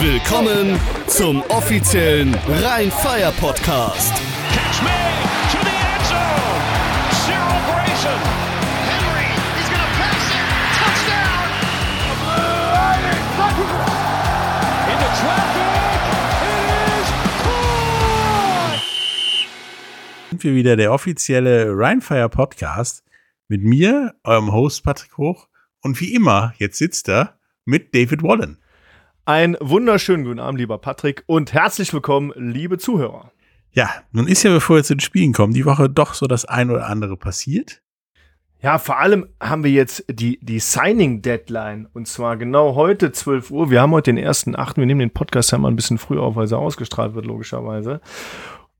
Willkommen zum offiziellen Rhein-Fire-Podcast. Catch me to the end zone. Cyril Grayson. Henry, he's gonna pass it. Touchdown. Into traffic. It is caught. sind wir wieder der offizielle Rheinfire Podcast mit mir, eurem Host Patrick Hoch und wie immer, jetzt sitzt er mit David Wallen. Einen wunderschönen guten Abend, lieber Patrick, und herzlich willkommen, liebe Zuhörer. Ja, nun ist ja, bevor wir zu den Spielen kommen, die Woche doch so das ein oder andere passiert. Ja, vor allem haben wir jetzt die, die Signing-Deadline und zwar genau heute 12 Uhr. Wir haben heute den 1.8. Wir nehmen den Podcast ja mal ein bisschen früher auf, weil er ausgestrahlt wird, logischerweise.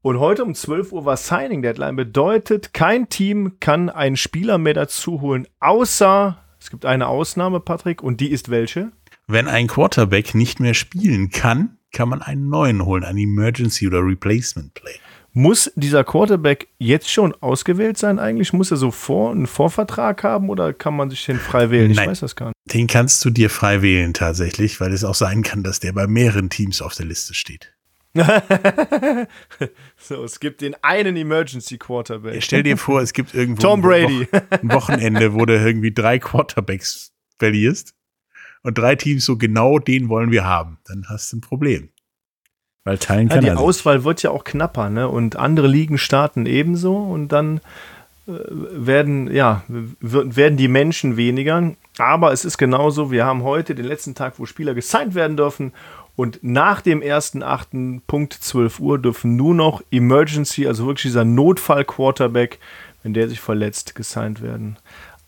Und heute um 12 Uhr war Signing-Deadline. Bedeutet, kein Team kann einen Spieler mehr dazu holen, außer es gibt eine Ausnahme, Patrick, und die ist welche? Wenn ein Quarterback nicht mehr spielen kann, kann man einen neuen holen, ein Emergency oder Replacement Play. Muss dieser Quarterback jetzt schon ausgewählt sein eigentlich? Muss er so vor, einen Vorvertrag haben oder kann man sich den frei wählen? Ich Nein. weiß das gar nicht. Den kannst du dir frei wählen tatsächlich, weil es auch sein kann, dass der bei mehreren Teams auf der Liste steht. so, es gibt den einen Emergency Quarterback. Stell dir vor, es gibt irgendwo Tom Brady. Ein Wochenende, wo du irgendwie drei Quarterbacks verlierst und drei Teams so genau den wollen wir haben. Dann hast du ein Problem. Weil teilen Ja, kann die er sich. Auswahl wird ja auch knapper, ne? Und andere Ligen starten ebenso und dann äh, werden, ja, werden die Menschen weniger. Aber es ist genauso, wir haben heute den letzten Tag, wo Spieler gesigned werden dürfen. Und nach dem 1.8. Punkt 12 Uhr dürfen nur noch Emergency, also wirklich dieser Notfall-Quarterback, wenn der sich verletzt, gesigned werden.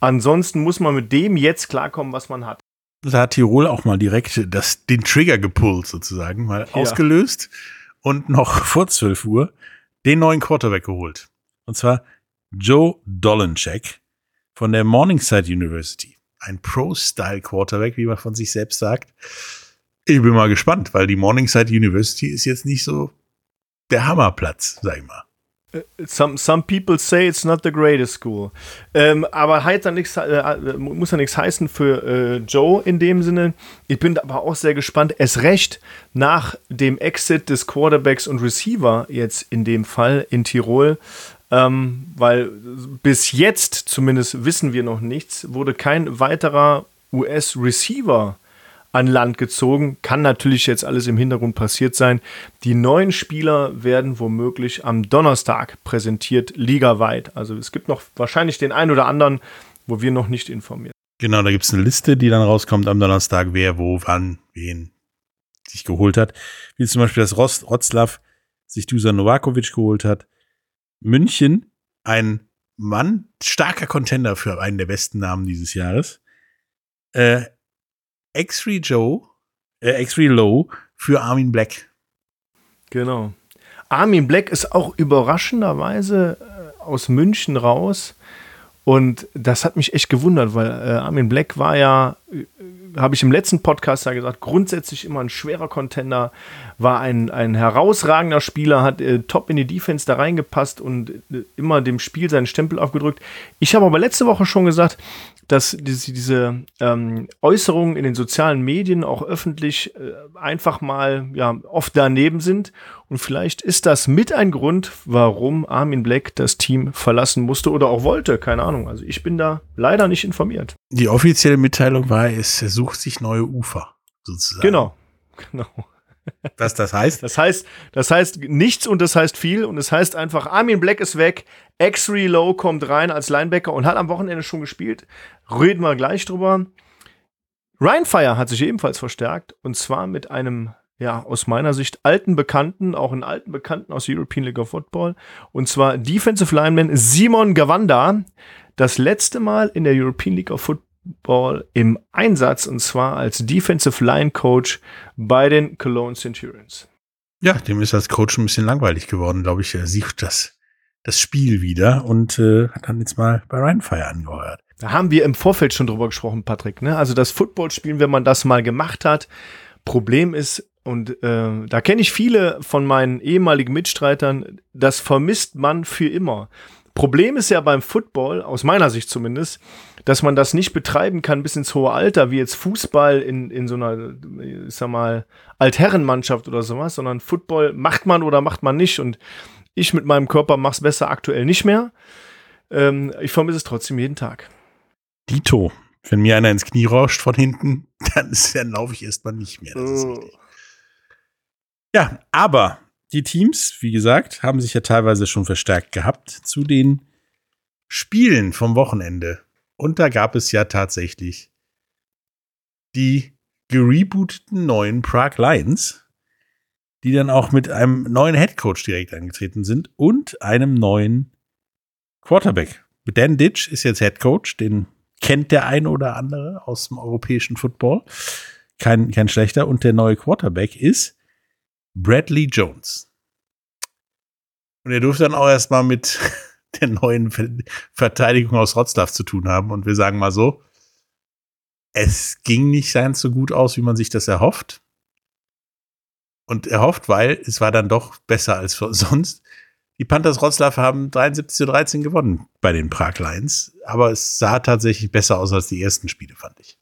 Ansonsten muss man mit dem jetzt klarkommen, was man hat. Da hat Tirol auch mal direkt das, den Trigger gepullt sozusagen, mal ausgelöst und noch vor 12 Uhr den neuen Quarterback geholt. Und zwar Joe Dolencheck von der Morningside University. Ein Pro-Style-Quarterback, wie man von sich selbst sagt. Ich bin mal gespannt, weil die Morningside University ist jetzt nicht so der Hammerplatz, sag ich mal. Some, some people say it's not the greatest school. Ähm, aber heißt dann nichts, äh, muss ja nichts heißen für äh, Joe in dem Sinne. Ich bin aber auch sehr gespannt. Es recht nach dem Exit des Quarterbacks und Receiver jetzt in dem Fall in Tirol. Ähm, weil bis jetzt, zumindest wissen wir noch nichts, wurde kein weiterer US-Receiver an Land gezogen. Kann natürlich jetzt alles im Hintergrund passiert sein. Die neuen Spieler werden womöglich am Donnerstag präsentiert, ligaweit. Also es gibt noch wahrscheinlich den einen oder anderen, wo wir noch nicht informiert. Genau, da gibt's eine Liste, die dann rauskommt am Donnerstag, wer, wo, wann, wen sich geholt hat. Wie zum Beispiel, dass Rost, Rotzlaff sich Dusan Novakovic geholt hat. München, ein Mann, starker Contender für einen der besten Namen dieses Jahres. Äh, X-Ray Joe, äh, X-Ray Low für Armin Black. Genau. Armin Black ist auch überraschenderweise äh, aus München raus. Und das hat mich echt gewundert, weil äh, Armin Black war ja, äh, habe ich im letzten Podcast ja gesagt, grundsätzlich immer ein schwerer Contender, war ein, ein herausragender Spieler, hat äh, top in die Defense da reingepasst und äh, immer dem Spiel seinen Stempel aufgedrückt. Ich habe aber letzte Woche schon gesagt, dass diese, diese ähm, Äußerungen in den sozialen Medien auch öffentlich äh, einfach mal ja, oft daneben sind. Und vielleicht ist das mit ein Grund, warum Armin Black das Team verlassen musste oder auch wollte. Keine Ahnung. Also ich bin da leider nicht informiert. Die offizielle Mitteilung war, es sucht sich neue Ufer, sozusagen. Genau. Genau. Was das heißt? Das heißt, das heißt nichts und das heißt viel und es heißt einfach, Armin Black ist weg, X-Relow kommt rein als Linebacker und hat am Wochenende schon gespielt. Reden wir gleich drüber. Ryan Fire hat sich ebenfalls verstärkt und zwar mit einem, ja, aus meiner Sicht alten Bekannten, auch einen alten Bekannten aus der European League of Football und zwar Defensive Lineman Simon Gawanda. Das letzte Mal in der European League of Football im Einsatz und zwar als Defensive Line Coach bei den Cologne Centurions. Ja, dem ist als Coach ein bisschen langweilich geworden, glaube ich. Er sieht das, das Spiel wieder und äh, hat dann jetzt mal bei Rheinfire angeheuert. Da haben wir im Vorfeld schon drüber gesprochen, Patrick. Ne? Also das Footballspielen, wenn man das mal gemacht hat. Problem ist, und äh, da kenne ich viele von meinen ehemaligen Mitstreitern, das vermisst man für immer. Problem ist ja beim Football, aus meiner Sicht zumindest, dass man das nicht betreiben kann bis ins hohe Alter, wie jetzt Fußball in, in so einer, ich sag mal, Altherrenmannschaft oder sowas, sondern Football macht man oder macht man nicht. Und ich mit meinem Körper mach's besser aktuell nicht mehr. Ähm, ich vermisse es trotzdem jeden Tag. Dito. Wenn mir einer ins Knie rauscht von hinten, dann, dann laufe ich erstmal nicht mehr. Oh. Ja, aber die Teams, wie gesagt, haben sich ja teilweise schon verstärkt gehabt zu den Spielen vom Wochenende. Und da gab es ja tatsächlich die gerebooteten neuen Prague Lions, die dann auch mit einem neuen Headcoach direkt angetreten sind und einem neuen Quarterback. Dan Ditch ist jetzt Headcoach, den kennt der ein oder andere aus dem europäischen Football. Kein, kein schlechter. Und der neue Quarterback ist Bradley Jones. Und er durfte dann auch erstmal mit der neuen Ver Verteidigung aus Wroclaw zu tun haben. Und wir sagen mal so, es ging nicht ganz so gut aus, wie man sich das erhofft. Und erhofft, weil es war dann doch besser als sonst. Die Panthers Wroclaw haben 73 zu 13 gewonnen bei den Prag Lions. Aber es sah tatsächlich besser aus als die ersten Spiele, fand ich.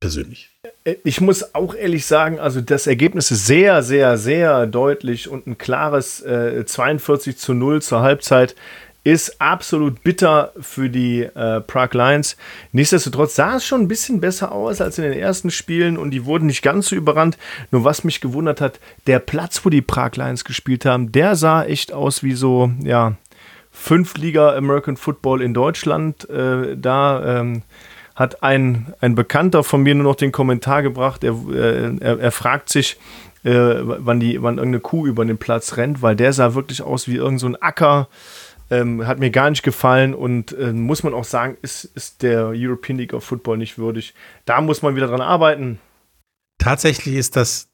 Persönlich. Äh, Ich muss auch ehrlich sagen, also das Ergebnis ist sehr, sehr, sehr deutlich und ein klares äh, 42 zu 0 zur Halbzeit ist absolut bitter für die äh, Prague Lions. Nichtsdestotrotz sah es schon ein bisschen besser aus als in den ersten Spielen und die wurden nicht ganz so überrannt. Nur was mich gewundert hat, der Platz, wo die Prague Lions gespielt haben, der sah echt aus wie so, ja, fünf Liga American Football in Deutschland. Äh, da ähm, hat ein, ein Bekannter von mir nur noch den Kommentar gebracht. Er, äh, er, er fragt sich, äh, wann, die, wann irgendeine Kuh über den Platz rennt, weil der sah wirklich aus wie irgendein so Acker. Ähm, hat mir gar nicht gefallen und äh, muss man auch sagen, ist, ist der European League of Football nicht würdig. Da muss man wieder dran arbeiten. Tatsächlich ist das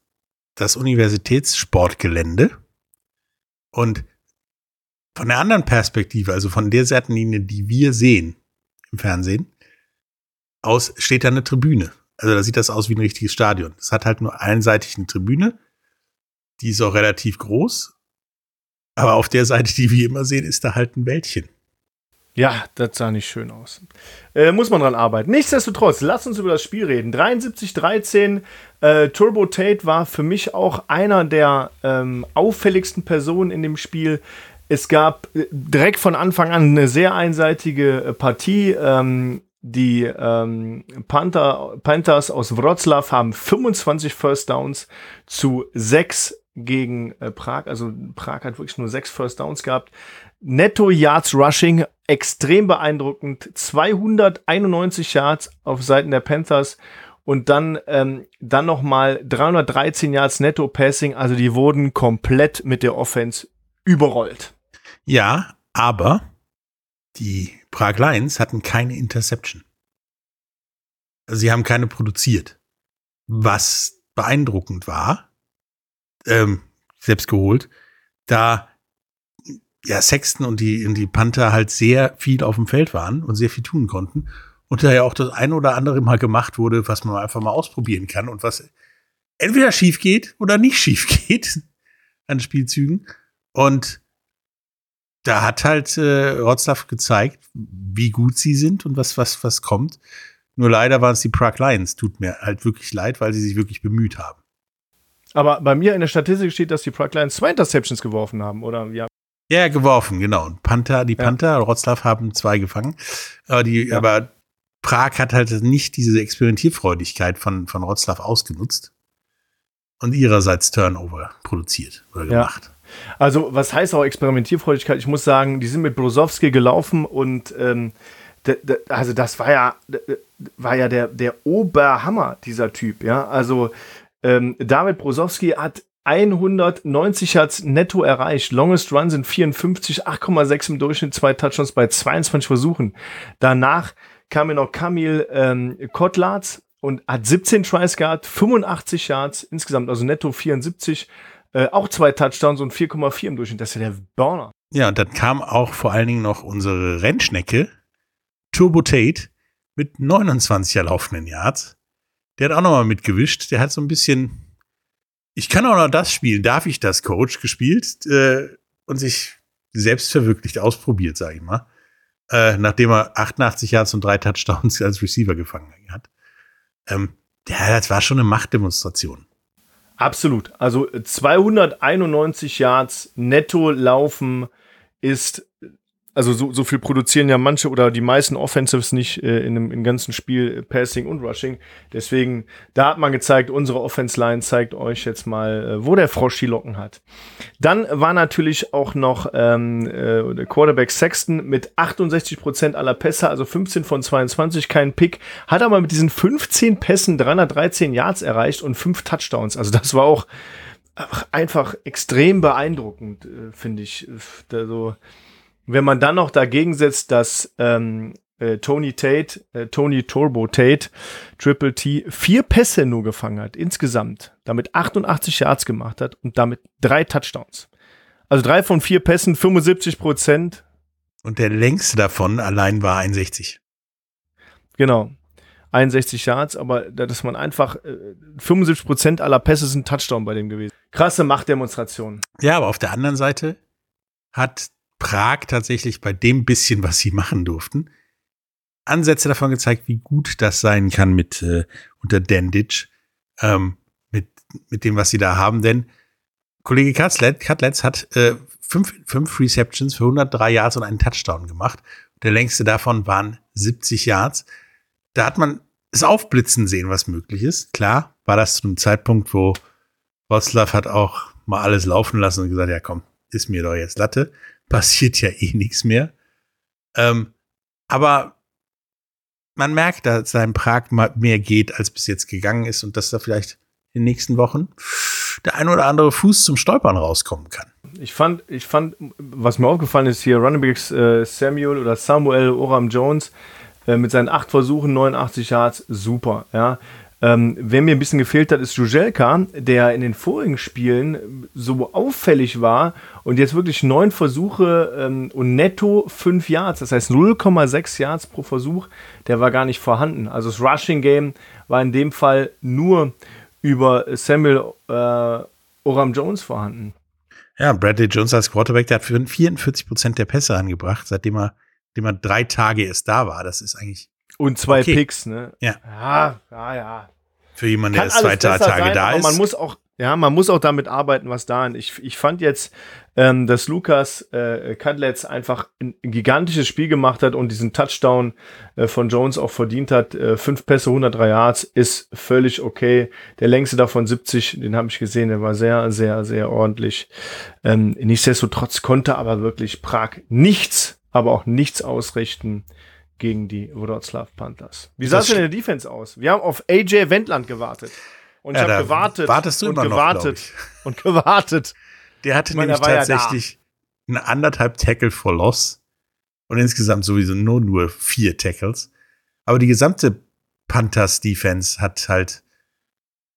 das Universitätssportgelände. Und von der anderen Perspektive, also von der Seitenlinie, die wir sehen im Fernsehen, aus steht da eine Tribüne. Also da sieht das aus wie ein richtiges Stadion. Es hat halt nur einseitig eine Tribüne. Die ist auch relativ groß. Aber auf der Seite, die wir immer sehen, ist da halt ein Wäldchen. Ja, das sah nicht schön aus. Äh, muss man dran arbeiten. Nichtsdestotrotz, lass uns über das Spiel reden. 73-13. Äh, Turbo Tate war für mich auch einer der ähm, auffälligsten Personen in dem Spiel. Es gab äh, direkt von Anfang an eine sehr einseitige äh, Partie. Ähm, die ähm, Panther, Panthers aus Wroclaw haben 25 First Downs zu 6 gegen äh, Prag. Also Prag hat wirklich nur 6 First Downs gehabt. Netto Yards Rushing extrem beeindruckend. 291 Yards auf Seiten der Panthers und dann, ähm, dann nochmal 313 Yards Netto Passing. Also die wurden komplett mit der Offense überrollt. Ja, aber die Prag Lions hatten keine Interception. Sie haben keine produziert. Was beeindruckend war, ähm, selbst geholt, da ja Sexton und die, und die Panther halt sehr viel auf dem Feld waren und sehr viel tun konnten. Und da ja auch das ein oder andere mal gemacht wurde, was man einfach mal ausprobieren kann und was entweder schief geht oder nicht schief geht an Spielzügen. Und da hat halt äh, Wroclaw gezeigt, wie gut sie sind und was, was, was kommt. Nur leider waren es die Prague Lions. Tut mir halt wirklich leid, weil sie sich wirklich bemüht haben. Aber bei mir in der Statistik steht, dass die Prague Lions zwei Interceptions geworfen haben, oder? Ja. Ja, geworfen, genau. Und Panther, die Ja. Panther, Wroclaw haben zwei gefangen. Aber, die, Ja. aber Prag hat halt nicht diese Experimentierfreudigkeit von, von Wroclaw ausgenutzt und ihrerseits Turnover produziert oder Ja. gemacht. Also, was heißt auch Experimentierfreudigkeit? Ich muss sagen, die sind mit Brosowski gelaufen und ähm, also das war ja, war ja der, der Oberhammer, dieser Typ, ja. Also ähm, David Brosowski hat 190 Yards netto erreicht. Longest Run sind 54, 8,6 im Durchschnitt, zwei Touchdowns bei 22 Versuchen. Danach kam mir noch Kamil ähm, Kotlatz und hat 17 Tries gehabt, 85 Yards insgesamt, also netto 74. Äh, auch zwei Touchdowns und 4,4 im Durchschnitt. Das ist ja der Burner. Ja, und dann kam auch vor allen Dingen noch unsere Rennschnecke, Turbo Tate, mit 29 erlaufenden Yards. Der hat auch nochmal mitgewischt. Der hat so ein bisschen, ich kann auch noch das spielen, darf ich das, Coach, gespielt äh, und sich selbst verwirklicht, ausprobiert, sage ich mal. äh, nachdem er 88 Yards und drei Touchdowns als Receiver gefangen hat. Ähm, ja, das war schon eine Machtdemonstration. Absolut. Also 291 Yards netto laufen ist also so, so viel produzieren ja manche oder die meisten Offensives nicht äh, in einem im ganzen Spiel äh, Passing und Rushing. Deswegen, da hat man gezeigt, unsere Offense Line zeigt euch jetzt mal, äh, wo der Frosch die Locken hat. Dann war natürlich auch noch ähm, äh, der Quarterback Sexton mit 68 Prozent aller Pässe, also 15 von 22, kein Pick, hat aber mit diesen 15 Pässen 313 Yards erreicht und 5 Touchdowns. Also das war auch einfach extrem beeindruckend, äh, finde ich. Also, wenn man dann noch dagegen setzt, dass ähm, äh, Tony Tate, äh, Tony Turbo Tate, Triple T, vier Pässe nur gefangen hat insgesamt, damit 88 Yards gemacht hat und damit drei Touchdowns. Also drei von vier Pässen, 75 Prozent. Und der längste davon allein war 61. Genau. 61 Yards, aber dass man einfach äh, 75 Prozent aller Pässe sind Touchdown bei dem gewesen. Krasse Machtdemonstration. Ja, aber auf der anderen Seite hat Prag tatsächlich bei dem bisschen, was sie machen durften, Ansätze davon gezeigt, wie gut das sein kann mit äh, unter Danditch, ähm, mit, mit dem, was sie da haben. Denn Kollege Katletz hat äh, fünf, fünf Receptions für 103 Yards und einen Touchdown gemacht. Der längste davon waren 70 Yards. Da hat man es aufblitzen sehen, was möglich ist. Klar, war das zu einem Zeitpunkt, wo Wroclaw hat auch mal alles laufen lassen und gesagt, ja komm, ist mir doch jetzt Latte passiert ja eh nichts mehr. Ähm, aber man merkt, dass da in Prag mehr geht, als bis jetzt gegangen ist und dass da vielleicht in den nächsten Wochen der ein oder andere Fuß zum Stolpern rauskommen kann. Ich fand, ich fand, was mir aufgefallen ist hier, Runningbacks äh, Samuel oder Samuel Oram Jones äh, mit seinen acht Versuchen, 89 Yards, super, ja. Ähm, wer mir ein bisschen gefehlt hat, ist Jujelka, der in den vorigen Spielen so auffällig war und jetzt wirklich neun Versuche ähm, und netto fünf Yards, das heißt 0,6 Yards pro Versuch, der war gar nicht vorhanden. Also das Rushing Game war in dem Fall nur über Samuel äh, Oram Jones vorhanden. Ja, Bradley Jones als Quarterback, der hat 44 Prozent der Pässe angebracht, seitdem er, seitdem er drei Tage erst da war. Das ist eigentlich und zwei okay. Picks, ne? Ja. Ja, ja, ja. Für jemanden, der erst zwei Tage sein, da ist. Man muss auch, ja, man muss auch damit arbeiten, was da ist. Ich, ich fand jetzt, ähm, dass Lukas äh, Cudlets einfach ein, ein, gigantisches Spiel gemacht hat und diesen Touchdown äh, von Jones auch verdient hat. Äh, fünf Pässe, 103 Yards, ist völlig okay. Der längste davon 70, den habe ich gesehen, der war sehr, sehr, sehr ordentlich. Ähm, nichtsdestotrotz konnte aber wirklich Prag nichts, aber auch nichts ausrichten gegen die Wroclaw Panthers. Wie sah es denn in der Defense aus? Wir haben auf AJ Wendland gewartet. Und ich ja, habe gewartet wartest du und gewartet noch, und gewartet. Der hatte meine, nämlich tatsächlich ja eine anderthalb Tackle for Loss und insgesamt sowieso nur nur vier Tackles. Aber die gesamte Panthers Defense hat halt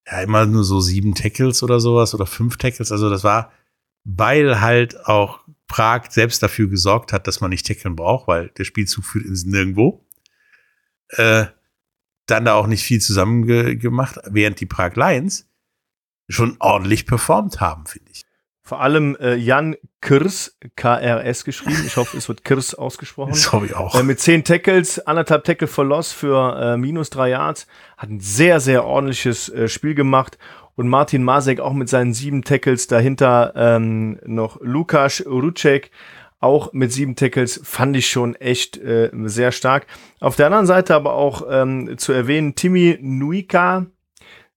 ja immer nur so sieben Tackles oder sowas oder fünf Tackles. Also das war, weil halt auch Prag selbst dafür gesorgt hat, dass man nicht tackeln braucht, weil der Spielzug führt ins Nirgendwo. Äh, dann da auch nicht viel zusammen ge gemacht, während die Prag Lions schon ordentlich performt haben, finde ich. Vor allem äh, Jan Kirs, KRS geschrieben. Ich hoffe, es wird Kirs ausgesprochen. Das hoffe ich auch. Äh, mit zehn Tackles, anderthalb Tackle for Loss für äh, minus drei Yards. Hat ein sehr, sehr ordentliches äh, Spiel gemacht und Martin Masek auch mit seinen sieben Tackles dahinter ähm, noch Lukas Rucek auch mit sieben Tackles fand ich schon echt äh, sehr stark. Auf der anderen Seite aber auch ähm, zu erwähnen Timmy Nuika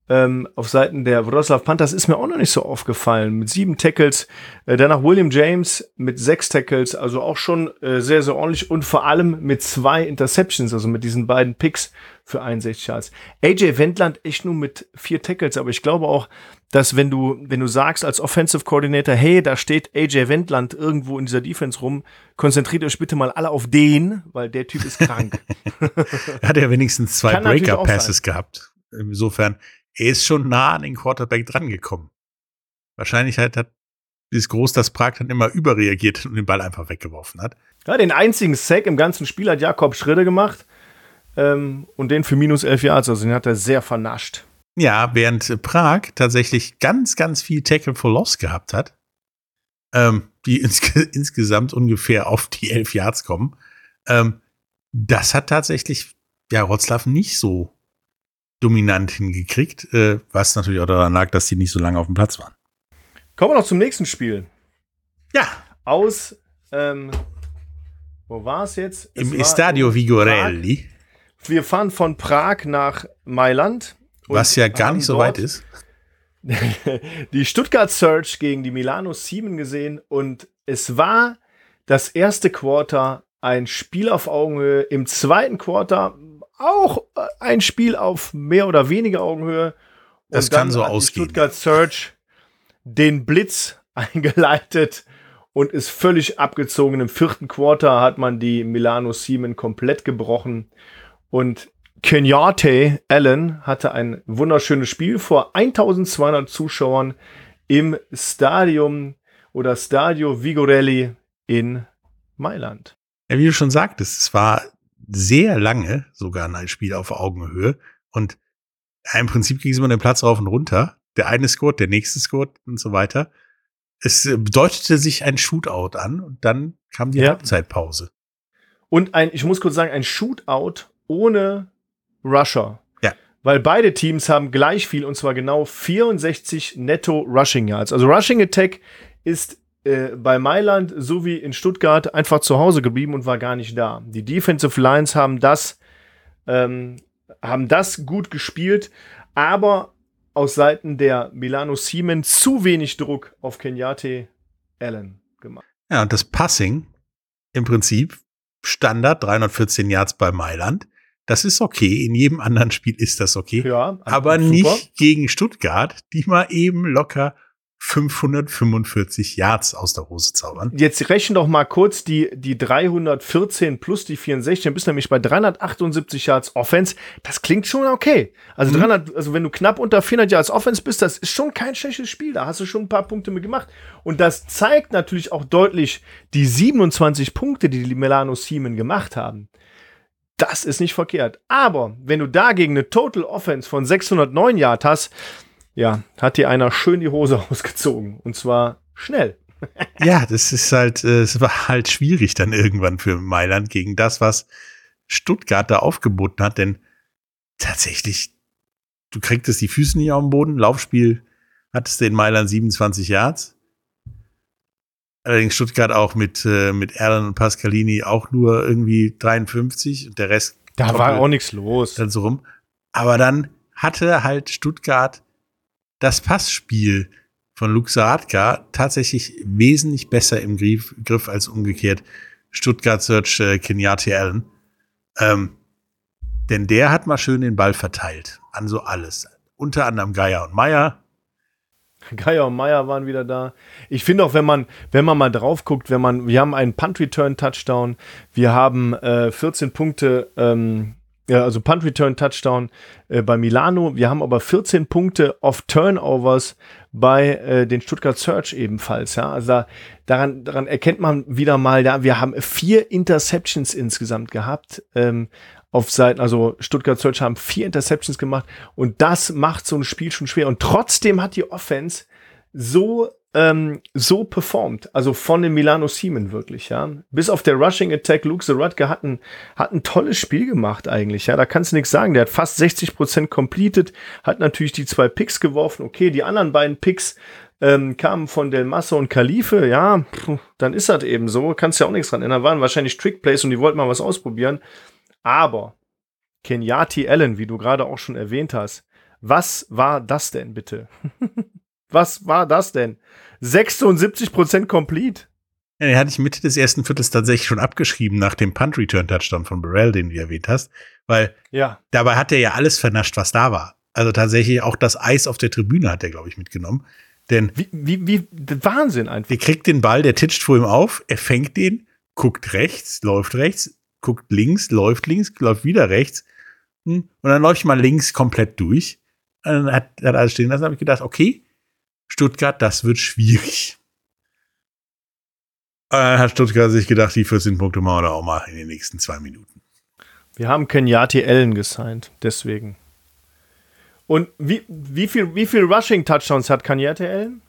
ähm, auf Seiten der Wroclaw Panthers ist mir auch noch nicht so aufgefallen. Mit sieben Tackles, äh, danach William James mit sechs Tackles, also auch schon äh, sehr, sehr ordentlich und vor allem mit zwei Interceptions, also mit diesen beiden Picks für 61 Yards. AJ Wendland echt nur mit vier Tackles, aber ich glaube auch, dass wenn du, wenn du sagst als Offensive Coordinator, hey, da steht AJ Wendland irgendwo in dieser Defense rum, konzentriert euch bitte mal alle auf den, weil der Typ ist krank. er hat ja wenigstens zwei Breaker-Passes gehabt. Insofern er ist schon nah an den Quarterback drangekommen. Wahrscheinlich halt hat ist groß, dass Prag dann immer überreagiert und den Ball einfach weggeworfen hat. Ja, den einzigen Sack im ganzen Spiel hat Jakob Schritte gemacht ähm, und den für minus elf Yards, also den hat er sehr vernascht. Ja, während Prag tatsächlich ganz, ganz viel Tackle for Loss gehabt hat, ähm, die ins insgesamt ungefähr auf die elf Yards kommen. Ähm, das hat tatsächlich ja Wroclaw nicht so dominant hingekriegt, äh, was natürlich auch daran lag, dass die nicht so lange auf dem Platz waren. Kommen wir noch zum nächsten Spiel. Ja. Aus, ähm, wo war es jetzt? Im Es war Estadio in Vigorelli, Prag. Wir fahren von Prag nach Mailand. was ja gar nicht so weit ist. die Stuttgart Search gegen die Milano Siemen gesehen und es war das erste Quarter ein Spiel auf Augenhöhe, im zweiten Quarter auch äh, ein Spiel auf mehr oder weniger Augenhöhe. Und Das kann so ausgehen, Stuttgart Search den Blitz eingeleitet und ist völlig abgezogen. Im vierten Quarter hat man die Milano Siemen komplett gebrochen und Kenyatte Allen hatte ein wunderschönes Spiel vor 1200 Zuschauern im Stadium oder Stadio Vigorelli in Mailand. Ja, wie du schon sagtest, es war sehr lange sogar ein Spiel auf Augenhöhe und im Prinzip ging es immer den Platz rauf und runter. Der eine scored, der nächste scored und so weiter. Es äh, bedeutete sich ein Shootout an und dann kam die Ja. Halbzeitpause. Und ein, ich muss kurz sagen, ein Shootout ohne Rusher. Ja. Weil beide Teams haben gleich viel und zwar genau 64 netto Rushing Yards. Also Rushing Attack ist äh, bei Mailand so wie in Stuttgart einfach zu Hause geblieben und war gar nicht da. Die Defensive Lines haben das, ähm, haben das gut gespielt, aber aus Seiten der Milano Siemens zu wenig Druck auf Kenyatte Allen gemacht. Ja, und das Passing im Prinzip Standard 314 Yards bei Mailand. Das ist okay. In jedem anderen Spiel ist das okay. Ja, aber super. nicht gegen Stuttgart, die mal eben locker 545 Yards aus der Hose zaubern. Jetzt rechnen doch mal kurz die, die 314 plus die 64, dann bist du nämlich bei 378 Yards Offense. Das klingt schon okay. Also Mhm. 300, also wenn du knapp unter 400 Yards Offense bist, das ist schon kein schlechtes Spiel. Da hast du schon ein paar Punkte mit gemacht. Und das zeigt natürlich auch deutlich die 27 Punkte, die die Milano Siemen gemacht haben. Das ist nicht verkehrt. Aber wenn du dagegen eine Total Offense von 609 Yards hast, ja, hat dir einer schön die Hose ausgezogen. Und zwar schnell. Ja, das ist halt, äh, es war halt schwierig dann irgendwann für Mailand gegen das, was Stuttgart da aufgeboten hat, denn tatsächlich, du kriegtest die Füße nicht auf den Boden. Laufspiel hattest du in Mailand 27 Yards. Allerdings Stuttgart auch mit, äh, mit Erlen und Pascalini auch nur irgendwie 53 und der Rest Da war auch nichts los. dann so rum. Aber dann hatte halt Stuttgart das Passspiel von Luke Saratka tatsächlich wesentlich besser im Griff, Griff als umgekehrt Stuttgart Search äh, Kenyatte Allen. Ähm, denn der hat mal schön den Ball verteilt an so alles. Unter anderem Geier und Meier. Geier und Meier waren wieder da. Ich finde auch, wenn man, wenn man mal drauf guckt, wenn man, wir haben einen Punt-Return-Touchdown, wir haben äh, 14 Punkte, ähm, ja, also Punt-Return-Touchdown äh, bei Milano, wir haben aber 14 Punkte auf Turnovers bei äh, den Stuttgart Search ebenfalls, ja. Also da, daran, daran erkennt man wieder mal, ja, wir haben vier Interceptions insgesamt gehabt. Ähm, auf Seiten, also Stuttgart Search haben vier Interceptions gemacht und das macht so ein Spiel schon schwer. Und trotzdem hat die Offense so, ähm, so performt, also von den Milano Siemen wirklich, ja. Bis auf der Rushing Attack, Luke Zarutke hat ein, hat ein tolles Spiel gemacht eigentlich, ja. Da kannst du nichts sagen. Der hat fast 60 Prozent completed, hat natürlich die zwei Picks geworfen. Okay, die anderen beiden Picks ähm, kamen von Del Masso und Khalife, ja, pf, dann ist das eben so. Kannst ja auch nichts dran ändern. Waren wahrscheinlich Trickplays und die wollten mal was ausprobieren. Aber Kenyati Allen, wie du gerade auch schon erwähnt hast, was war das denn bitte? was war das denn? 76% complete. Ja, den hatte ich Mitte des ersten Viertels tatsächlich schon abgeschrieben nach dem Punt-Return-Touchdown von Burrell, den du erwähnt hast. Weil Ja, dabei hat er ja alles vernascht, was da war. Also tatsächlich auch das Eis auf der Tribüne hat er, glaube ich, mitgenommen. Denn wie, wie, wie, Wahnsinn einfach. der kriegt den Ball, der titscht vor ihm auf, er fängt den, guckt rechts, läuft rechts, guckt links, läuft links, läuft wieder rechts. hm, Und dann läuft mal links komplett durch. Und dann hat, hat alles stehen lassen, habe ich gedacht, okay, Stuttgart, das wird schwierig. Und dann hat Stuttgart sich gedacht, die 14 Punkte machen wir auch mal in den nächsten zwei Minuten. Wir haben Kenyati Allen gesigned, deswegen. Und wie, wie viel, wie viel Rushing-Touchdowns hat Kenyati Allen?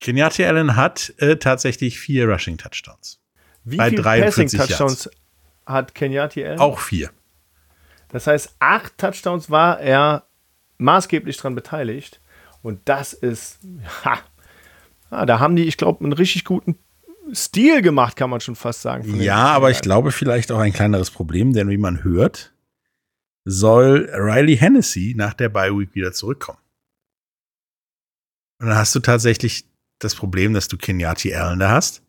Kenyatte Allen hat äh, tatsächlich vier Rushing-Touchdowns. Wie Bei viel 43 Passing-Touchdowns hat Kenyati Allen? Auch vier. Das heißt, acht Touchdowns war er maßgeblich daran beteiligt. Und das ist, ha, ja, da haben die, ich glaube, einen richtig guten Stil gemacht, kann man schon fast sagen. Ja, aber ich glaube vielleicht auch ein kleineres Problem, denn wie man hört, soll Riley Hennessy nach der Bye Week wieder zurückkommen. Und dann hast du tatsächlich das Problem, dass du Kenyati Allen da hast.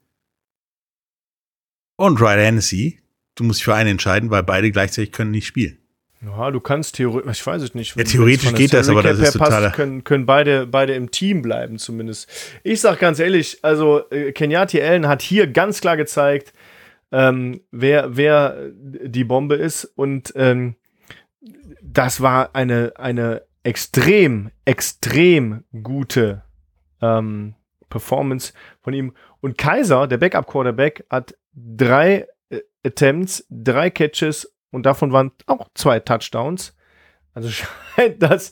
Und Riley Hennessy, du musst dich für einen entscheiden, weil beide gleichzeitig können nicht spielen. Ja, du kannst theoretisch, ich weiß es nicht. Ja, theoretisch geht das, aber das ist totaler- Können, können beide, beide im Team bleiben, zumindest. Ich sag ganz ehrlich, also äh, Kenyati Allen hat hier ganz klar gezeigt, ähm, wer, wer die Bombe ist. Und ähm, das war eine, eine extrem, extrem gute ähm, Performance von ihm. Und Kaiser, der Backup-Quarterback, hat drei äh, Attempts, drei Catches und davon waren auch zwei Touchdowns. Also scheint das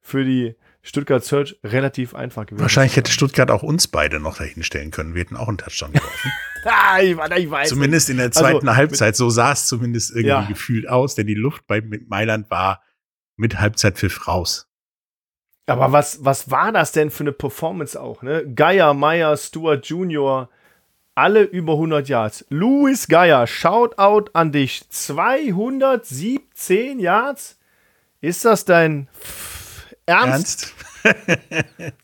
für die Stuttgart Search relativ einfach gewesen. Wahrscheinlich hätte. Stuttgart auch uns beide noch dahin stellen können. Wir hätten auch einen Touchdown geworfen. Ah, ich, ich weiß. zumindest in der Also, zweiten Halbzeit. So sah es zumindest irgendwie Ja. gefühlt aus, denn die Luft bei Mailand war mit Halbzeitpfiff raus. Aber was, was war das denn für eine Performance auch? Ne? Geier, Meyer, Stewart Jr., alle über 100 Yards. Louis Geier, Shoutout an dich. 217 Yards? Ist das dein Ernst? Ernst?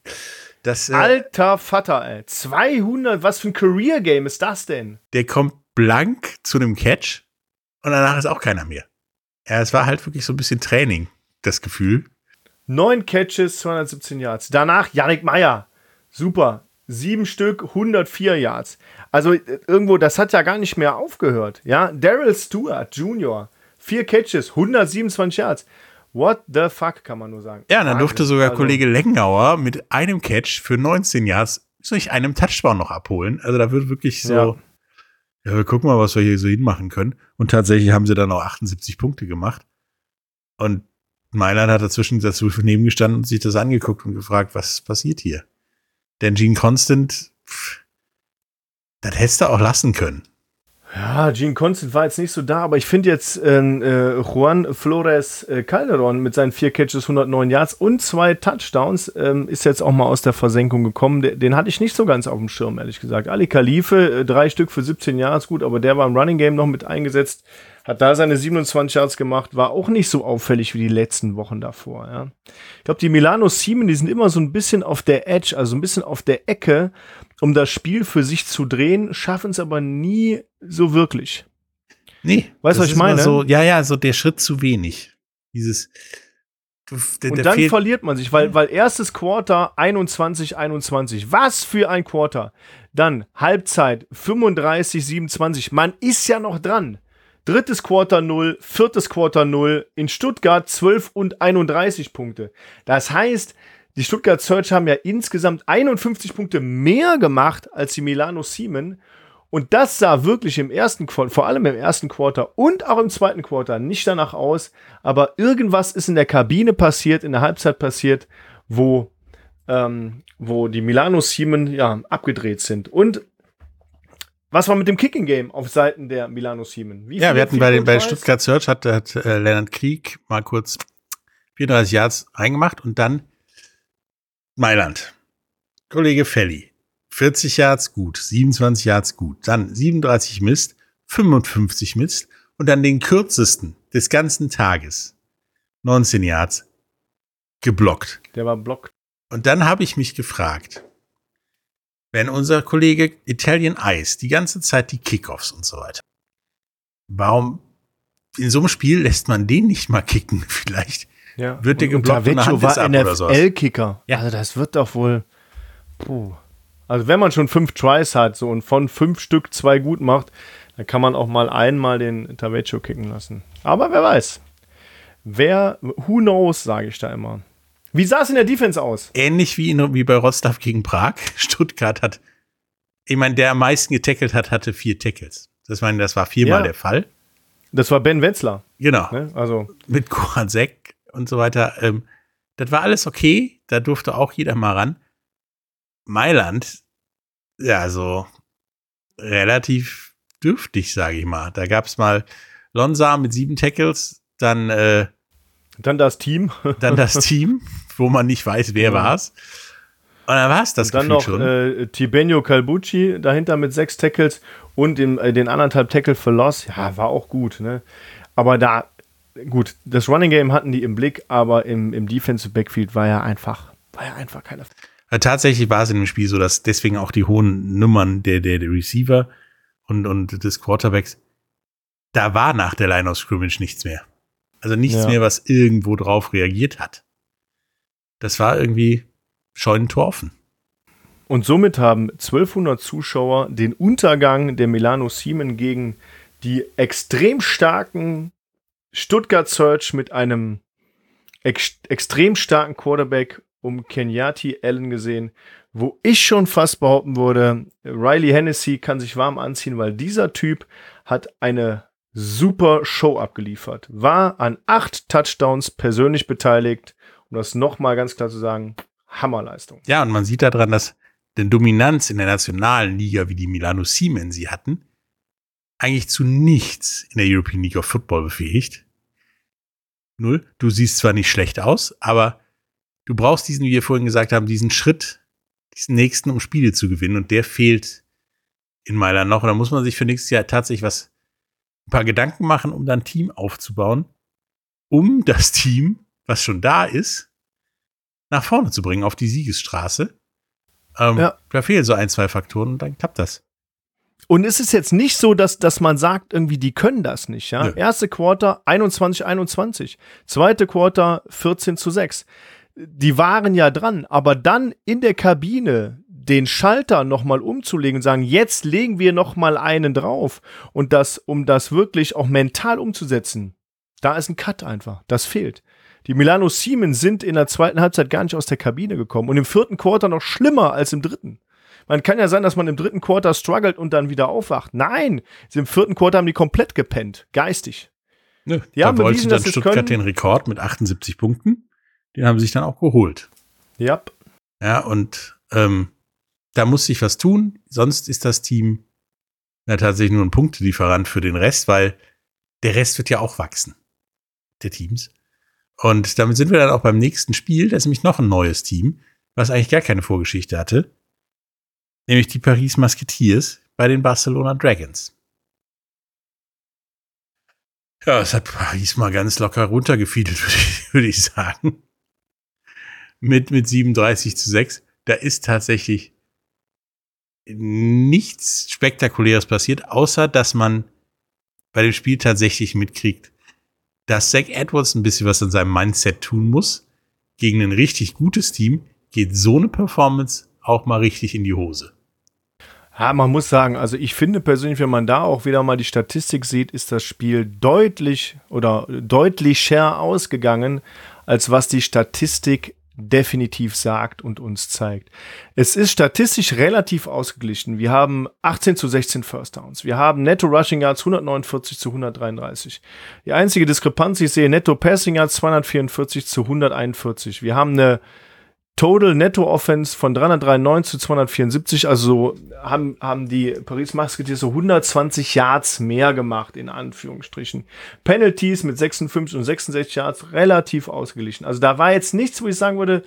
das, äh, Alter Vater, ey. 200, was für ein Career-Game ist das denn? der kommt blank zu einem Catch und danach ist auch keiner mehr. Ja, es war halt wirklich so ein bisschen Training, das Gefühl. Neun Catches, 217 Yards. Danach Yannick Meyer. Super. Sieben Stück, 104 Yards. Also äh, irgendwo, das hat ja gar nicht mehr aufgehört. Ja, Daryl Stewart Jr. Vier Catches, 127 Yards. What the fuck, kann man nur sagen. Ja, und dann Wahnsinn. durfte sogar Also, Kollege Lengenauer mit einem Catch für 19 Yards sich einem Touchdown noch abholen. Also da wird wirklich so, Ja. ja. wir gucken mal, was wir hier so hinmachen können. Und tatsächlich haben sie dann auch 78 Punkte gemacht. Und Mailand hat dazwischen dazu nebengestanden und sich das angeguckt und gefragt, was passiert hier? Denn Gene Constant, pff, das hättest du auch lassen können. Ja, Gene Constant war jetzt nicht so da, aber ich finde jetzt ähm, äh, Juan Flores äh, Calderon mit seinen vier Catches, 109 Yards und zwei Touchdowns ähm, ist jetzt auch mal aus der Versenkung gekommen. Den, den hatte ich nicht so ganz auf dem Schirm, ehrlich gesagt. Ali Khalife, äh, drei Stück für 17 Yards, gut, aber der war im Running Game noch mit eingesetzt, hat da seine 27 Yards gemacht, war auch nicht so auffällig wie die letzten Wochen davor. Ja. Ich glaube, die Milano Siemen, die sind immer so ein bisschen auf der Edge, also ein bisschen auf der Ecke, um das Spiel für sich zu drehen, schaffen es aber nie so wirklich. Nee. Weißt du, was ich meine? So, ja, ja, so der Schritt zu wenig. Dieses, du- der, Und der dann verliert man sich, weil, weil erstes Quarter 21, 21. Was für ein Quarter. Dann Halbzeit 35, 27. Man ist ja noch dran. Drittes Quarter 0, viertes Quarter 0. In Stuttgart 12 und 31 Punkte. Das heißt, die Stuttgart Search haben ja insgesamt 51 Punkte mehr gemacht als die Milano Siemen. Und das sah wirklich im ersten Quarter, vor allem im ersten Quarter und auch im zweiten Quarter nicht danach aus. Aber irgendwas ist in der Kabine passiert, in der Halbzeit passiert, wo, ähm, wo die Milano Siemen ja, abgedreht sind. Und was war mit dem Kicking Game auf Seiten der Milano Siemen? Ja, wir hatten bei, den, bei? Stuttgart Search hat, hat äh, Leonard Krieg mal kurz 34 Yards reingemacht und dann Mailand. Kollege Felli. 40 Yards gut, 27 Yards gut, dann 37 Mist, 55 Mist und dann den kürzesten des ganzen Tages, 19 Yards, geblockt. Der war blockt. Und dann habe ich mich gefragt, wenn unser Kollege Italian Ice die ganze Zeit die Kickoffs und so weiter, warum in so einem Spiel lässt man den nicht mal kicken? Vielleicht Ja. Wird der Und- und geblockt und ist war. NFL-Kicker. Ja. Also das wird doch wohl. Puh. Also wenn man schon fünf Tries hat so und von fünf Stück zwei gut macht, dann kann man auch mal einmal den Tavecchio kicken lassen. Aber wer weiß. Wer, who knows, sage ich da immer. Wie sah es in der Defense aus? ähnlich wie, in, wie bei Rostock gegen Prag. Stuttgart hat, ich meine, der am meisten getackelt hat, hatte vier Tackles. Das, meine, das war viermal Ja. der Fall. Das war Ben Wetzler. Genau. Ne? Also Mit Koransek und so weiter. Ähm, das war alles okay. Da durfte auch jeder mal ran. Mailand, ja, so relativ dürftig, sage ich mal. Da gab es mal Lonsa mit sieben Tackles, dann, äh, dann das Team. dann das Team, wo man nicht weiß, wer ja. war's. Und dann war es das und Dann noch schon. Äh, Tibenio Calbucci dahinter mit sechs Tackles und den, äh, den anderthalb Tackle für Loss. Ja, war auch gut. Ne? Aber da, gut, das Running Game hatten die im Blick, aber im, im Defensive Backfield war ja einfach, war ja einfach keine. Also tatsächlich war es in dem Spiel so, dass deswegen auch die hohen Nummern der, der, der Receiver und, und des Quarterbacks, da war nach der Line of Scrimmage nichts mehr. Also nichts ja. mehr, was irgendwo drauf reagiert hat. Das war irgendwie Scheunentor offen. Und somit haben 1200 Zuschauer den Untergang der Milano Siemen gegen die extrem starken Stuttgart Search mit einem ex extrem starken Quarterback um Kenyathi Allen gesehen, wo ich schon fast behaupten würde, Riley Hennessy kann sich warm anziehen, weil dieser Typ hat eine super Show abgeliefert. War an acht Touchdowns persönlich beteiligt, um das nochmal ganz klar zu sagen. Hammerleistung. Ja, und man sieht daran, dass die Dominanz in der nationalen Liga, wie die Milano Siemens sie hatten, eigentlich zu nichts in der European League of Football befähigt. Null. Du siehst zwar nicht schlecht aus, aber du brauchst diesen, wie wir vorhin gesagt haben, diesen Schritt, diesen nächsten, um Spiele zu gewinnen. Und der fehlt in Mailand noch. Und da muss man sich für nächstes Jahr tatsächlich was, ein paar Gedanken machen, um dann ein Team aufzubauen, um das Team, was schon da ist, nach vorne zu bringen auf die Siegesstraße. Ähm, ja. Da fehlen so ein, zwei Faktoren und dann klappt das. Und es ist jetzt nicht so, dass, dass man sagt, irgendwie, die können das nicht. Ja? Erste Quarter 21, 21. Zweite Quarter 14 zu 6. Die waren ja dran, aber dann in der Kabine den Schalter nochmal umzulegen und sagen, jetzt legen wir nochmal einen drauf und das, um das wirklich auch mental umzusetzen, da ist ein Cut einfach. Das fehlt. Die Milano Siemens sind in der zweiten Halbzeit gar nicht aus der Kabine gekommen und im vierten Quarter noch schlimmer als im dritten. Man kann ja sein, dass man im dritten Quarter struggelt und dann wieder aufwacht. Nein, im vierten Quarter haben die komplett gepennt, geistig. Nö, die da haben bewiesen, dann dass Stuttgart können. den Rekord mit 78 Punkten. Den haben sie sich dann auch geholt. Ja. Ja, und ähm, da muss sich was tun. Sonst ist das Team ja, tatsächlich nur ein Punktelieferant für den Rest, weil der Rest wird ja auch wachsen. Der Teams. Und damit sind wir dann auch beim nächsten Spiel. Da ist nämlich noch ein neues Team, was eigentlich gar keine Vorgeschichte hatte. Nämlich die Paris Musketeers bei den Barcelona Dragons. Ja, es hat Paris mal ganz locker runtergefiedelt, würde ich, würde ich sagen. Mit, mit 37 zu 6. Da ist tatsächlich nichts Spektakuläres passiert, außer dass man bei dem Spiel tatsächlich mitkriegt, dass Zach Edwards ein bisschen was an seinem Mindset tun muss. Gegen ein richtig gutes Team geht so eine Performance auch mal richtig in die Hose. Ja, man muss sagen, also ich finde persönlich, wenn man da auch wieder mal die Statistik sieht, ist das Spiel deutlich oder deutlicher ausgegangen, als was die Statistik definitiv sagt und uns zeigt. Es ist statistisch relativ ausgeglichen. Wir haben 18 zu 16 First Downs. Wir haben Netto Rushing Yards 149 zu 133. Die einzige Diskrepanz, ich sehe Netto Passing Yards 244 zu 141. Wir haben eine Total Netto Offense von 393 zu 274, also haben, haben die Paris Musketeers so 120 Yards mehr gemacht, in Anführungsstrichen. Penalties mit 56 und 66 Yards relativ ausgeglichen. Also da war jetzt nichts, wo ich sagen würde,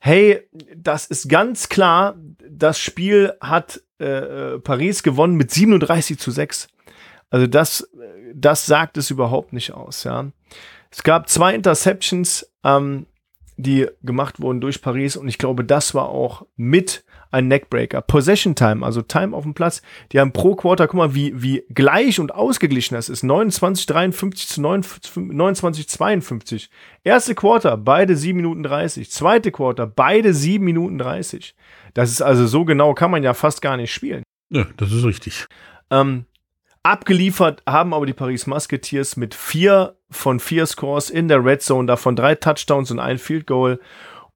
hey, das ist ganz klar, das Spiel hat äh, Paris gewonnen mit 37 zu 6. Also das, das sagt es überhaupt nicht aus, ja. Es gab zwei Interceptions, ähm, die gemacht wurden durch Paris und ich glaube, das war auch mit ein Neckbreaker. Possession Time, also Time auf dem Platz, die haben pro Quarter, guck mal, wie, wie gleich und ausgeglichen das ist. 29, 53 zu 29, 52. Erste Quarter, beide 7 Minuten 30. Zweite Quarter, beide 7 Minuten 30. Das ist also so genau, kann man ja fast gar nicht spielen. Ja, das ist richtig. Ähm, Abgeliefert haben aber die Paris Musketeers mit vier von vier Scores in der Red Zone, davon drei Touchdowns und ein Field Goal.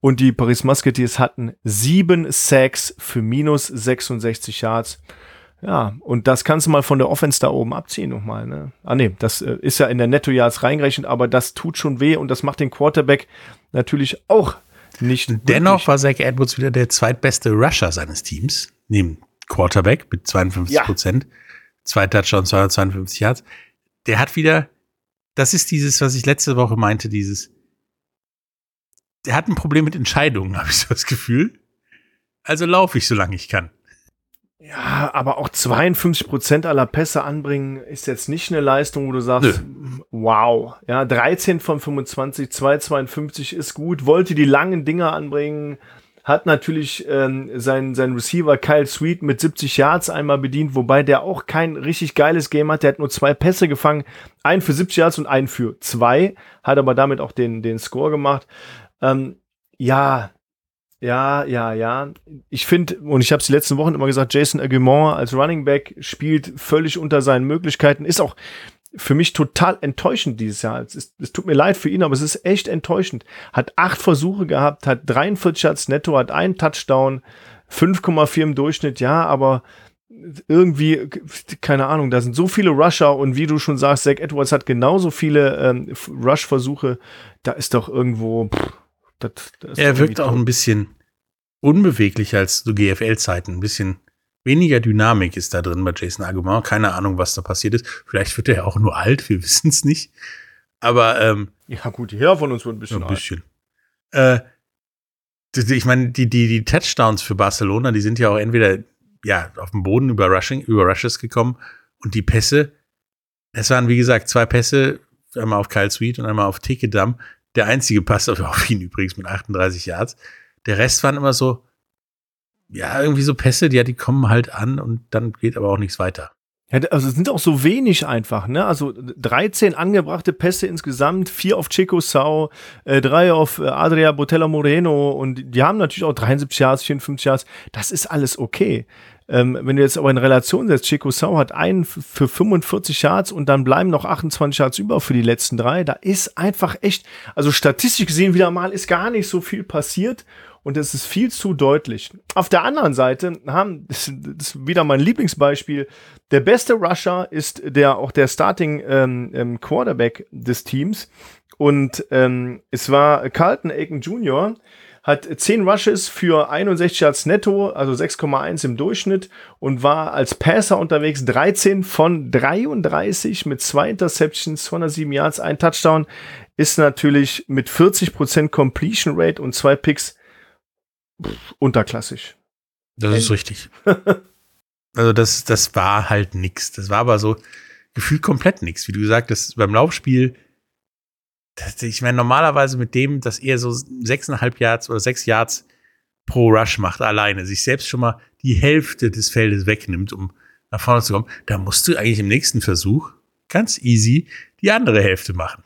Und die Paris Musketeers hatten sieben Sacks für minus 66 Yards. Ja, und das kannst du mal von der Offense da oben abziehen nochmal. Ne? Ah nee, das äh, ist ja in der Netto Yards reingerechnet, aber das tut schon weh und das macht den Quarterback natürlich auch nicht. Dennoch wirklich. war Zach Edwards wieder der zweitbeste Rusher seines Teams, neben Quarterback mit 52 Prozent. Ja zwei Touchdowns, 252 Yards. Der hat wieder, das ist dieses, was ich letzte Woche meinte, dieses, der hat ein Problem mit Entscheidungen, habe ich so das Gefühl. Also laufe ich, solange ich kann. Ja, aber auch 52 Prozent aller Pässe anbringen ist jetzt nicht eine Leistung, wo du sagst, Nö. wow. Ja, 13 von 25, 252 ist gut. Wollte die langen Dinger anbringen, hat natürlich ähm, sein, sein Receiver Kyle Sweet mit 70 Yards einmal bedient, wobei der auch kein richtig geiles Game hat. Der hat nur zwei Pässe gefangen, einen für 70 Yards und einen für zwei, hat aber damit auch den, den Score gemacht. Ähm, ja, ja, ja, ja. Ich finde, und ich habe es die letzten Wochen immer gesagt, Jason Aguilar als Running Back spielt völlig unter seinen Möglichkeiten, ist auch für mich total enttäuschend dieses Jahr. Es, ist, es tut mir leid für ihn, aber es ist echt enttäuschend. Hat acht Versuche gehabt, hat 43 Yards netto, hat einen Touchdown, 5,4 im Durchschnitt, ja, aber irgendwie, keine Ahnung, da sind so viele Rusher und wie du schon sagst, Zach Edwards hat genauso viele ähm, Rush-Versuche, da ist doch irgendwo. Pff, das, das er wirkt auch ein bisschen unbeweglicher als zu GFL-Zeiten, ein bisschen weniger Dynamik ist da drin bei Jason Agumar. Keine Ahnung, was da passiert ist. Vielleicht wird er ja auch nur alt, wir wissen es nicht. Aber ähm, ja gut, jeder von uns wird ein bisschen ein bisschen. Äh, ich meine, die, die, die Touchdowns für Barcelona, die sind ja auch entweder ja, auf dem Boden über Rushing, über Rushes gekommen und die Pässe, es waren wie gesagt zwei Pässe, einmal auf Kyle Sweet und einmal auf Tikedam. Der einzige Pass auf ihn übrigens mit 38 Yards. Der Rest waren immer so, ja, irgendwie so Pässe, die, ja, die kommen halt an und dann geht aber auch nichts weiter. Ja, also es sind auch so wenig einfach, ne? Also 13 angebrachte Pässe insgesamt, vier auf Chico Sau, äh, drei auf äh, Adria Botella Moreno und die haben natürlich auch 73 Yards, 54 Yards. Das ist alles okay. Ähm, wenn du jetzt aber in Relation setzt, Chico Sau hat einen für 45 Yards und dann bleiben noch 28 Yards über für die letzten drei. Da ist einfach echt, also statistisch gesehen wieder mal ist gar nicht so viel passiert und es ist viel zu deutlich. Auf der anderen Seite haben, das ist wieder mein Lieblingsbeispiel, der beste Rusher ist der auch der Starting ähm, ähm, Quarterback des Teams und ähm, es war Carlton Aiken Jr., hat 10 Rushes für 61 Yards netto, also 6,1 im Durchschnitt und war als Passer unterwegs 13 von 33 mit zwei Interceptions, 207 Yards, ein Touchdown, ist natürlich mit 40% Completion Rate und zwei Picks unterklassig. Das ist richtig. also das, das war halt nix. Das war aber so gefühlt komplett nix. Wie du gesagt hast, beim Laufspiel, ich meine, normalerweise mit dem, dass er so sechseinhalb Yards oder sechs Yards pro Rush macht, alleine, sich selbst schon mal die Hälfte des Feldes wegnimmt, um nach vorne zu kommen, da musst du eigentlich im nächsten Versuch ganz easy die andere Hälfte machen.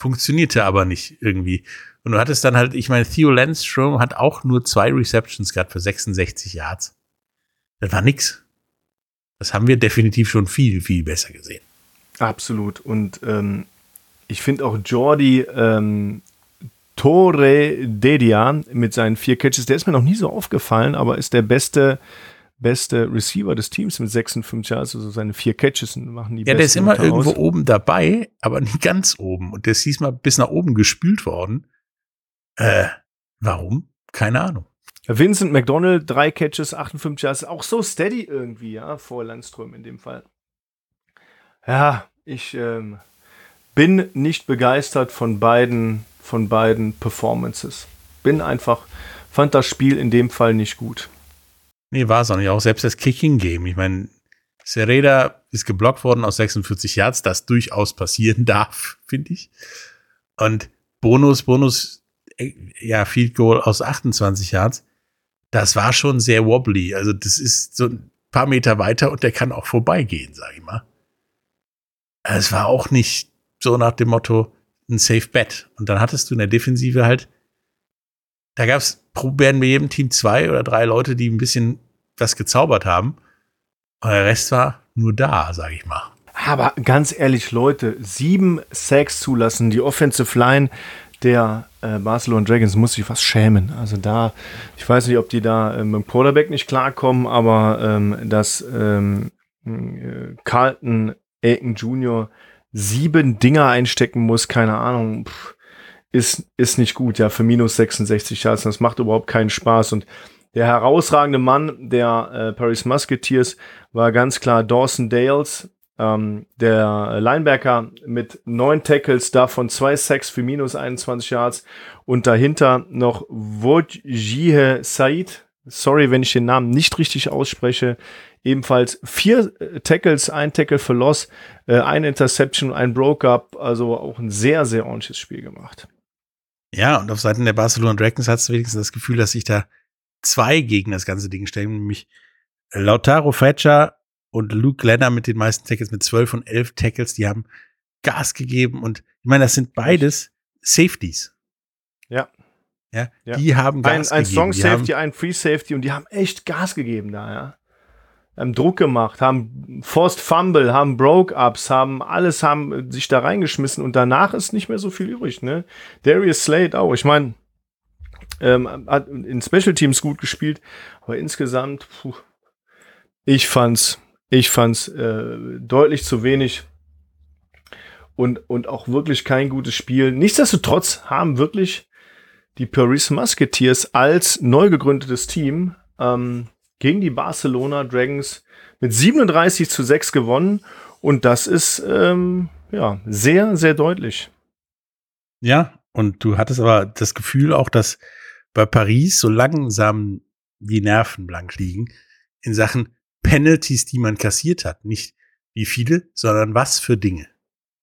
Funktionierte aber nicht irgendwie. Und du hattest dann halt, ich meine, Theo Landstrom hat auch nur zwei Receptions gehabt für 66 Yards. Das war nix. Das haben wir definitiv schon viel, viel besser gesehen. Absolut. Und ähm, ich finde auch Jordi ähm, Torre Dedian mit seinen vier Catches, der ist mir noch nie so aufgefallen, aber ist der beste beste Receiver des Teams mit 56 Yards, also seine vier Catches machen die Ja, der ist immer irgendwo oben dabei, aber nicht ganz oben. Und der ist diesmal bis nach oben gespült worden. Äh, warum? Keine Ahnung. Vincent McDonald, drei Catches, 58 Yards, auch so steady irgendwie, ja, vor Landström in dem Fall. Ja, ich ähm, bin nicht begeistert von beiden, von beiden Performances. Bin einfach, fand das Spiel in dem Fall nicht gut. Nee, war es auch nicht. Auch selbst das Kicking-Game. Ich meine, Sereda ist geblockt worden aus 46 Yards, das durchaus passieren darf, finde ich. Und Bonus, Bonus ja, Field Goal aus 28 Yards, das war schon sehr wobbly. Also das ist so ein paar Meter weiter und der kann auch vorbeigehen, sag ich mal. Es war auch nicht so nach dem Motto ein Safe Bet. Und dann hattest du in der Defensive halt, da gab es, probieren bei jedem Team zwei oder drei Leute, die ein bisschen was gezaubert haben. Und der Rest war nur da, sag ich mal. Aber ganz ehrlich, Leute, sieben Sacks zulassen, die Offensive Line der äh, Barcelona Dragons muss sich fast schämen. Also da, ich weiß nicht, ob die da ähm, mit dem Quarterback nicht klarkommen, aber ähm, dass ähm, äh, Carlton Aiken Jr. sieben Dinger einstecken muss, keine Ahnung, pff, ist, ist nicht gut, ja, für minus 66 Yards. Das macht überhaupt keinen Spaß und der herausragende Mann der äh, Paris Musketeers war ganz klar Dawson Dales, ähm, der Linebacker mit neun Tackles, davon zwei Sacks für minus 21 Yards und dahinter noch Wojciech Said. Sorry, wenn ich den Namen nicht richtig ausspreche. Ebenfalls vier äh, Tackles, ein Tackle für Loss, äh, ein Interception, ein Broke-Up. Also auch ein sehr, sehr ordentliches Spiel gemacht. Ja, und auf Seiten der Barcelona Dragons hast du wenigstens das Gefühl, dass sich da zwei gegen das ganze Ding stellen, nämlich Lautaro Fetcher und Luke Glenner mit den meisten Tackles, mit 12 und 11 Tackles, die haben Gas gegeben und ich meine, das sind beides Safeties. Ja. Ja, Ja. die haben Ein, Gas ein gegeben. Strong Die Safety, ein Free Safety und die haben echt Gas gegeben da, ja. Haben Druck gemacht, haben Forced Fumble, haben Broke-Ups, haben alles, haben sich da reingeschmissen und danach ist nicht mehr so viel übrig, ne? Darius Slade auch. Ich meine, ähm, hat in Special Teams gut gespielt, aber insgesamt, puh, ich fand's, ich fand's äh, deutlich zu wenig und, und auch wirklich kein gutes Spiel. Nichtsdestotrotz haben wirklich die Paris Musketeers als neu gegründetes Team ähm, gegen die Barcelona Dragons mit 37 zu 6 gewonnen. Und das ist ähm, ja sehr, sehr deutlich. ja, und du hattest aber das Gefühl auch, dass bei Paris so langsam die Nerven blank liegen in Sachen Penalties, die man kassiert hat. Nicht wie viele, sondern was für Dinge.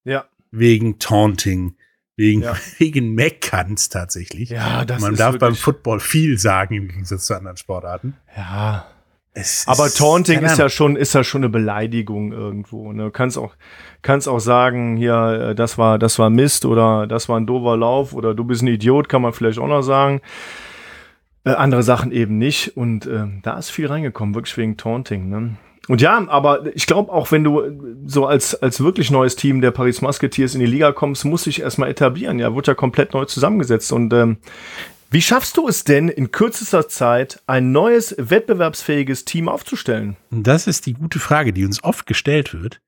Ja. Wegen Taunting, wegen, Ja. wegen Meckerns tatsächlich. Ja, das man ist darf beim Football viel sagen im Gegensatz zu anderen Sportarten. Ja. Es Aber ist- Taunting ist ja schon, ist ja schon eine Beleidigung irgendwo. Ne? Kannst auch, kannst auch sagen, hier, äh, das war, das war Mist oder das war ein doofer Lauf oder du bist ein Idiot, kann man vielleicht auch noch sagen. Äh, andere Sachen eben nicht. Und ähm, da ist viel reingekommen, wirklich wegen Taunting. Ne? Und ja, aber ich glaube auch, wenn du äh, so als, als wirklich neues Team der Paris Musketeers in die Liga kommst, musst du erstmal etablieren. Ja, wird ja komplett neu zusammengesetzt. Und ähm, wie schaffst du es denn in kürzester Zeit, ein neues wettbewerbsfähiges Team aufzustellen? Das ist die gute Frage, die uns oft gestellt wird.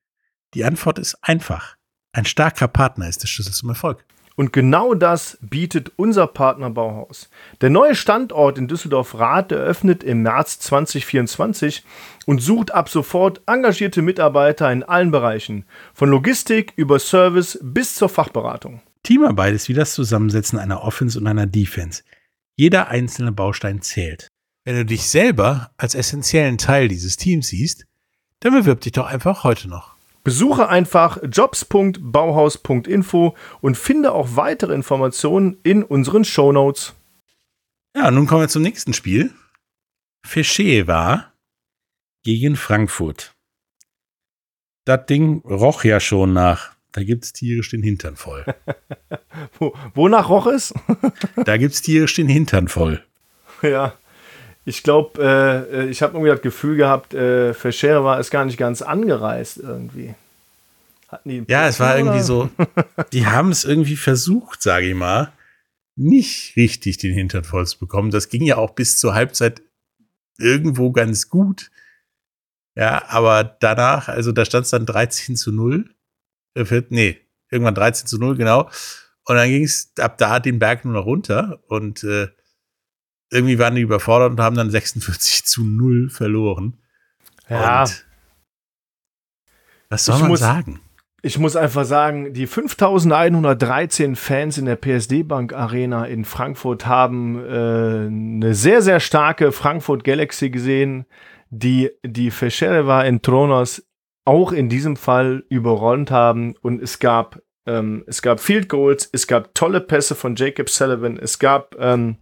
Die Antwort ist einfach. Ein starker Partner ist der Schlüssel zum Erfolg. Und genau das bietet unser Partner Bauhaus. Der neue Standort in Düsseldorf-Rath eröffnet im März 2024 und sucht ab sofort engagierte Mitarbeiter in allen Bereichen, von Logistik über Service bis zur Fachberatung. Teamarbeit ist wie das Zusammensetzen einer Offense und einer Defense. Jeder einzelne Baustein zählt. Wenn du dich selber als essentiellen Teil dieses Teams siehst, dann bewirb dich doch einfach heute noch. Besuche einfach jobs.bauhaus.info und finde auch weitere Informationen in unseren Shownotes. Ja, nun kommen wir zum nächsten Spiel. Feschewa gegen Frankfurt. Das Ding roch ja schon nach. Da gibt's tierisch den Hintern voll. Wo, wonach roch es? Da gibt's tierisch den Hintern voll. Ja, ich glaube, äh, äh, ich habe irgendwie das Gefühl gehabt, äh, Verschere war es gar nicht ganz angereist irgendwie. Hatten die Ja, es war Pizza, irgendwie oder? so, die haben es irgendwie versucht, sage ich mal, nicht richtig den Hintern voll zu bekommen. Das ging ja auch bis zur Halbzeit irgendwo ganz gut. Ja, aber danach, also da stand es dann 13 zu 0. Äh, Nee, irgendwann 13 zu 0, genau. Und dann ging es ab da den Berg nur noch runter und äh, irgendwie waren die überfordert und haben dann 46 zu 0 verloren. Ja, Und was soll Ich man muss- sagen? ich muss einfach sagen, die 5113 Fans in der PSD Bank Arena in Frankfurt haben äh, eine sehr, sehr starke Frankfurt Galaxy gesehen, die die Fescherewa in Tronos auch in diesem Fall überrollt haben und es gab ähm, es gab Field Goals, es gab tolle Pässe von Jacob Sullivan, es gab ähm,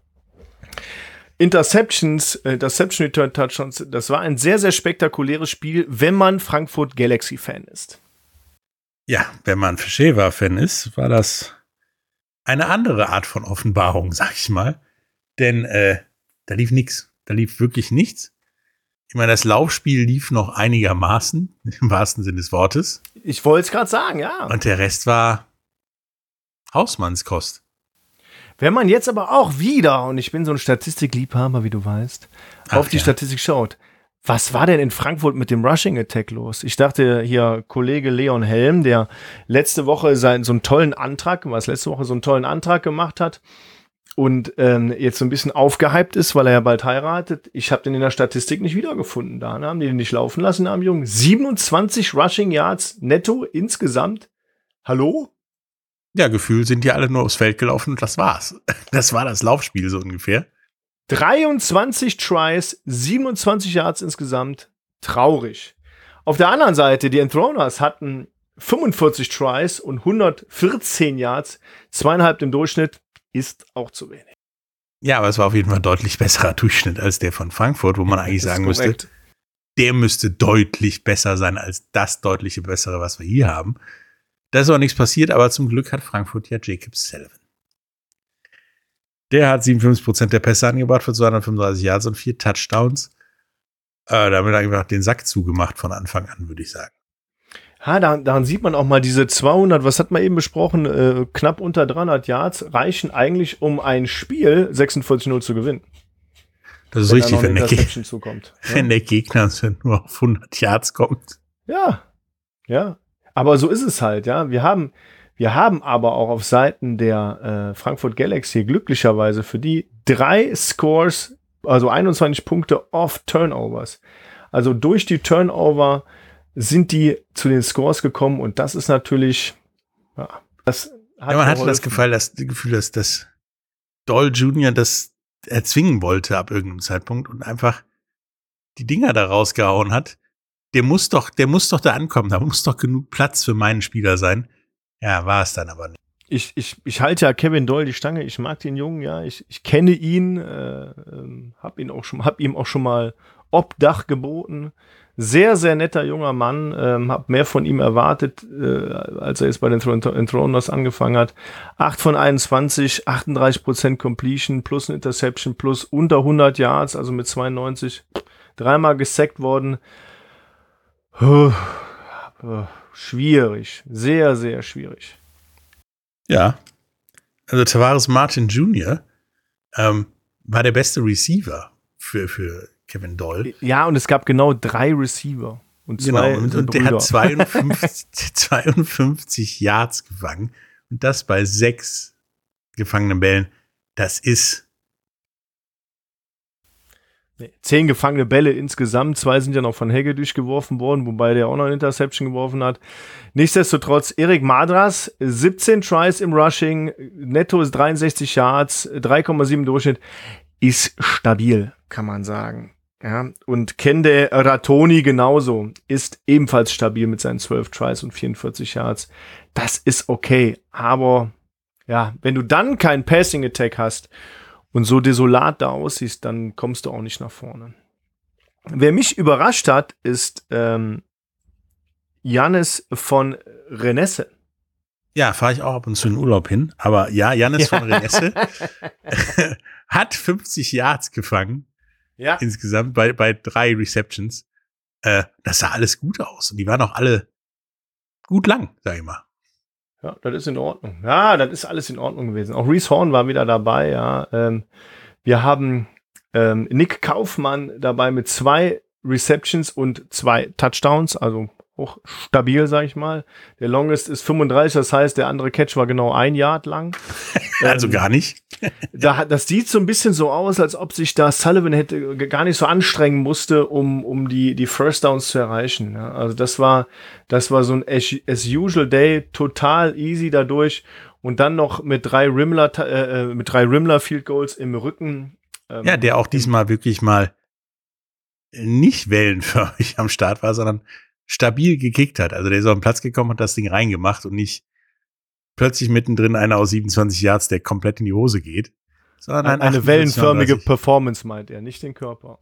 Interceptions, äh, Interception Return Touchdowns. Das war ein sehr, sehr spektakuläres Spiel, wenn man Frankfurt Galaxy Fan ist. Ja, wenn man Feschewa-Fan ist, war das eine andere Art von Offenbarung, sag ich mal. Denn äh, da lief nichts. Da lief wirklich nichts. Ich meine, das Laufspiel lief noch einigermaßen, im wahrsten Sinne des Wortes. Ich wollte es gerade sagen, ja. Und der Rest war Hausmannskost. Wenn man jetzt aber auch wieder, und ich bin so ein Statistikliebhaber, wie du weißt, Ach auf die ja. Statistik schaut, was war denn in Frankfurt mit dem Rushing Attack los? Ich dachte hier, Kollege Leon Helm, der letzte Woche seinen, so einen tollen Antrag, was letzte Woche so einen tollen Antrag gemacht hat, und ähm, jetzt so ein bisschen aufgehypt ist, weil er ja bald heiratet. Ich habe den in der Statistik nicht wiedergefunden. Da haben die den nicht laufen lassen, am Jungen. 27 Rushing Yards netto insgesamt. Hallo? Ja, Gefühl sind die alle nur aufs Feld gelaufen und das war's. Das war das Laufspiel so ungefähr. 23 Tries, 27 Yards insgesamt. Traurig. Auf der anderen Seite, die Enthroners hatten 45 Tries und 114 Yards, zweieinhalb im Durchschnitt, ist auch zu wenig. Ja, aber es war auf jeden Fall ein deutlich besserer Durchschnitt als der von Frankfurt, wo man eigentlich sagen müsste, der müsste deutlich besser sein als das deutliche bessere, was wir hier haben. Da ist auch nichts passiert, aber zum Glück hat Frankfurt ja Jacob Sullivan. Der hat 57% der Pässe angebracht für 235 Yards und vier Touchdowns. Äh, damit einfach den Sack zugemacht von Anfang an, würde ich sagen. Ha, daran, daran sieht man auch mal diese 200, was hat man eben besprochen, äh, knapp unter 300 Yards reichen eigentlich, um ein Spiel 46-0 zu gewinnen. Das ist wenn richtig, wenn der, Gegner, zukommt, ja? wenn der Gegner nur auf 100 Yards kommt. Ja, ja. Aber so ist es halt, ja. Wir haben, wir haben aber auch auf Seiten der äh, Frankfurt Galaxy glücklicherweise für die drei Scores, also 21 Punkte off Turnovers. Also durch die Turnover sind die zu den Scores gekommen und das ist natürlich, ja, das hat ja, man hatte das Gefühl, dass, das Gefühl, dass das Doll Junior das erzwingen wollte ab irgendeinem Zeitpunkt und einfach die Dinger da rausgehauen hat der muss doch, der muss doch da ankommen. Da muss doch genug Platz für meinen Spieler sein. Ja, war es dann aber nicht. Ich, ich, ich halte ja Kevin Doyle die Stange. Ich mag den Jungen, ja. Ich, ich kenne ihn, äh, ähm, hab ihn auch schon, hab ihm auch schon mal Obdach geboten. Sehr, sehr netter junger Mann. Ähm, hab mehr von ihm erwartet, äh, als er jetzt bei den Throners angefangen hat. 8 von 21, 38 Prozent Completion plus ein Interception plus unter 100 Yards, also mit 92. Dreimal gesackt worden. Schwierig. Sehr, sehr schwierig. Ja. Also Tavares Martin Jr. Ähm, war der beste Receiver für, für Kevin Doll. Ja, und es gab genau drei Receiver. Und zwei genau, und, und der hat 52, 52 Yards gefangen. Und das bei sechs gefangenen Bällen. Das ist Zehn gefangene Bälle insgesamt. Zwei sind ja noch von Hegedüsch geworfen worden, wobei der auch noch eine Interception geworfen hat. Nichtsdestotrotz, Erik Madras, 17 Tries im Rushing, netto ist 63 Yards, 3,7 Durchschnitt, ist stabil, kann man sagen. Ja, und Kende Ratoni genauso, ist ebenfalls stabil mit seinen 12 Tries und 44 Yards. Das ist okay, aber ja, wenn du dann keinen Passing Attack hast und so desolat da aussiehst, dann kommst du auch nicht nach vorne. Wer mich überrascht hat, ist ähm, Janis von Renesse. Ja, fahre ich auch ab und zu in Urlaub hin. Aber ja, Janis von Renesse hat 50 Yards gefangen. Ja. Insgesamt bei, bei drei Receptions. Äh, das sah alles gut aus. Und die waren auch alle gut lang, sag ich mal. Ja, das ist in Ordnung. Ja, das ist alles in Ordnung gewesen. Auch Reese Horn war wieder dabei, ja. Ähm, wir haben ähm, Nick Kaufmann dabei mit zwei Receptions und zwei Touchdowns, also auch stabil, sag ich mal. Der Longest ist 35, das heißt, der andere Catch war genau ein Yard lang. also gar nicht. da, das sieht so ein bisschen so aus, als ob sich da Sullivan hätte gar nicht so anstrengen musste, um, um die, die First Downs zu erreichen. Ja, also das war, das war so ein as, as usual day, total easy dadurch. Und dann noch mit drei Rimmler, äh, äh, mit drei Rimmler Field Goals im Rücken. Ähm, ja, der auch diesmal wirklich mal nicht wellenförmig am Start war, sondern stabil gekickt hat. Also der ist auf den Platz gekommen und das Ding reingemacht und nicht plötzlich mittendrin einer aus 27 Yards, der komplett in die Hose geht. Sondern ein eine wellenförmige Performance meint er, nicht den Körper.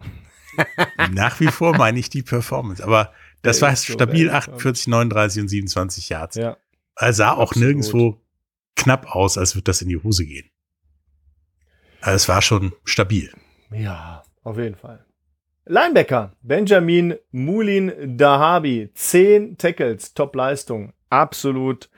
Nach wie vor meine ich die Performance, aber das der war so stabil 48, 39 und 27 Yards. Ja. Er sah auch Absolut. nirgendwo knapp aus, als würde das in die Hose gehen. Also es war schon stabil. Ja, auf jeden Fall. Linebacker Benjamin Mulin Dahabi, 10 Tackles, Top-Leistung, absolut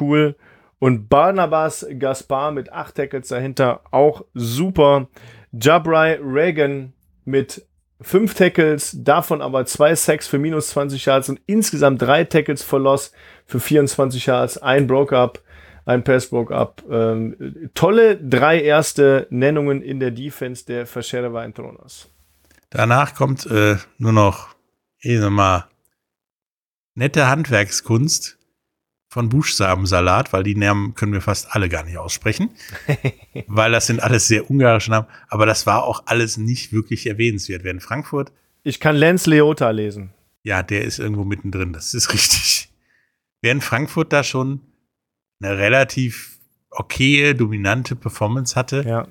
cool. Und Barnabas Gaspar mit 8 Tackles dahinter, auch super. Jabrai Reagan mit 5 Tackles, davon aber 2 Sacks für minus 20 Yards und insgesamt 3 Tackles for Loss für 24 Yards, ein Broke-Up. ein Pass broke up. Ähm, tolle drei erste Nennungen in der Defense der Verschere Weintronas. Danach kommt äh, nur noch, ich sag mal, nette Handwerkskunst von Buchstabensalat, weil die Namen können wir fast alle gar nicht aussprechen, weil das sind alles sehr ungarische Namen, aber das war auch alles nicht wirklich erwähnenswert. Wer in Frankfurt, Ich kann Lance Leota lesen. ja, der ist irgendwo mittendrin, das ist richtig. Wer in Frankfurt da schon eine relativ okaye, dominante Performance hatte, Ja.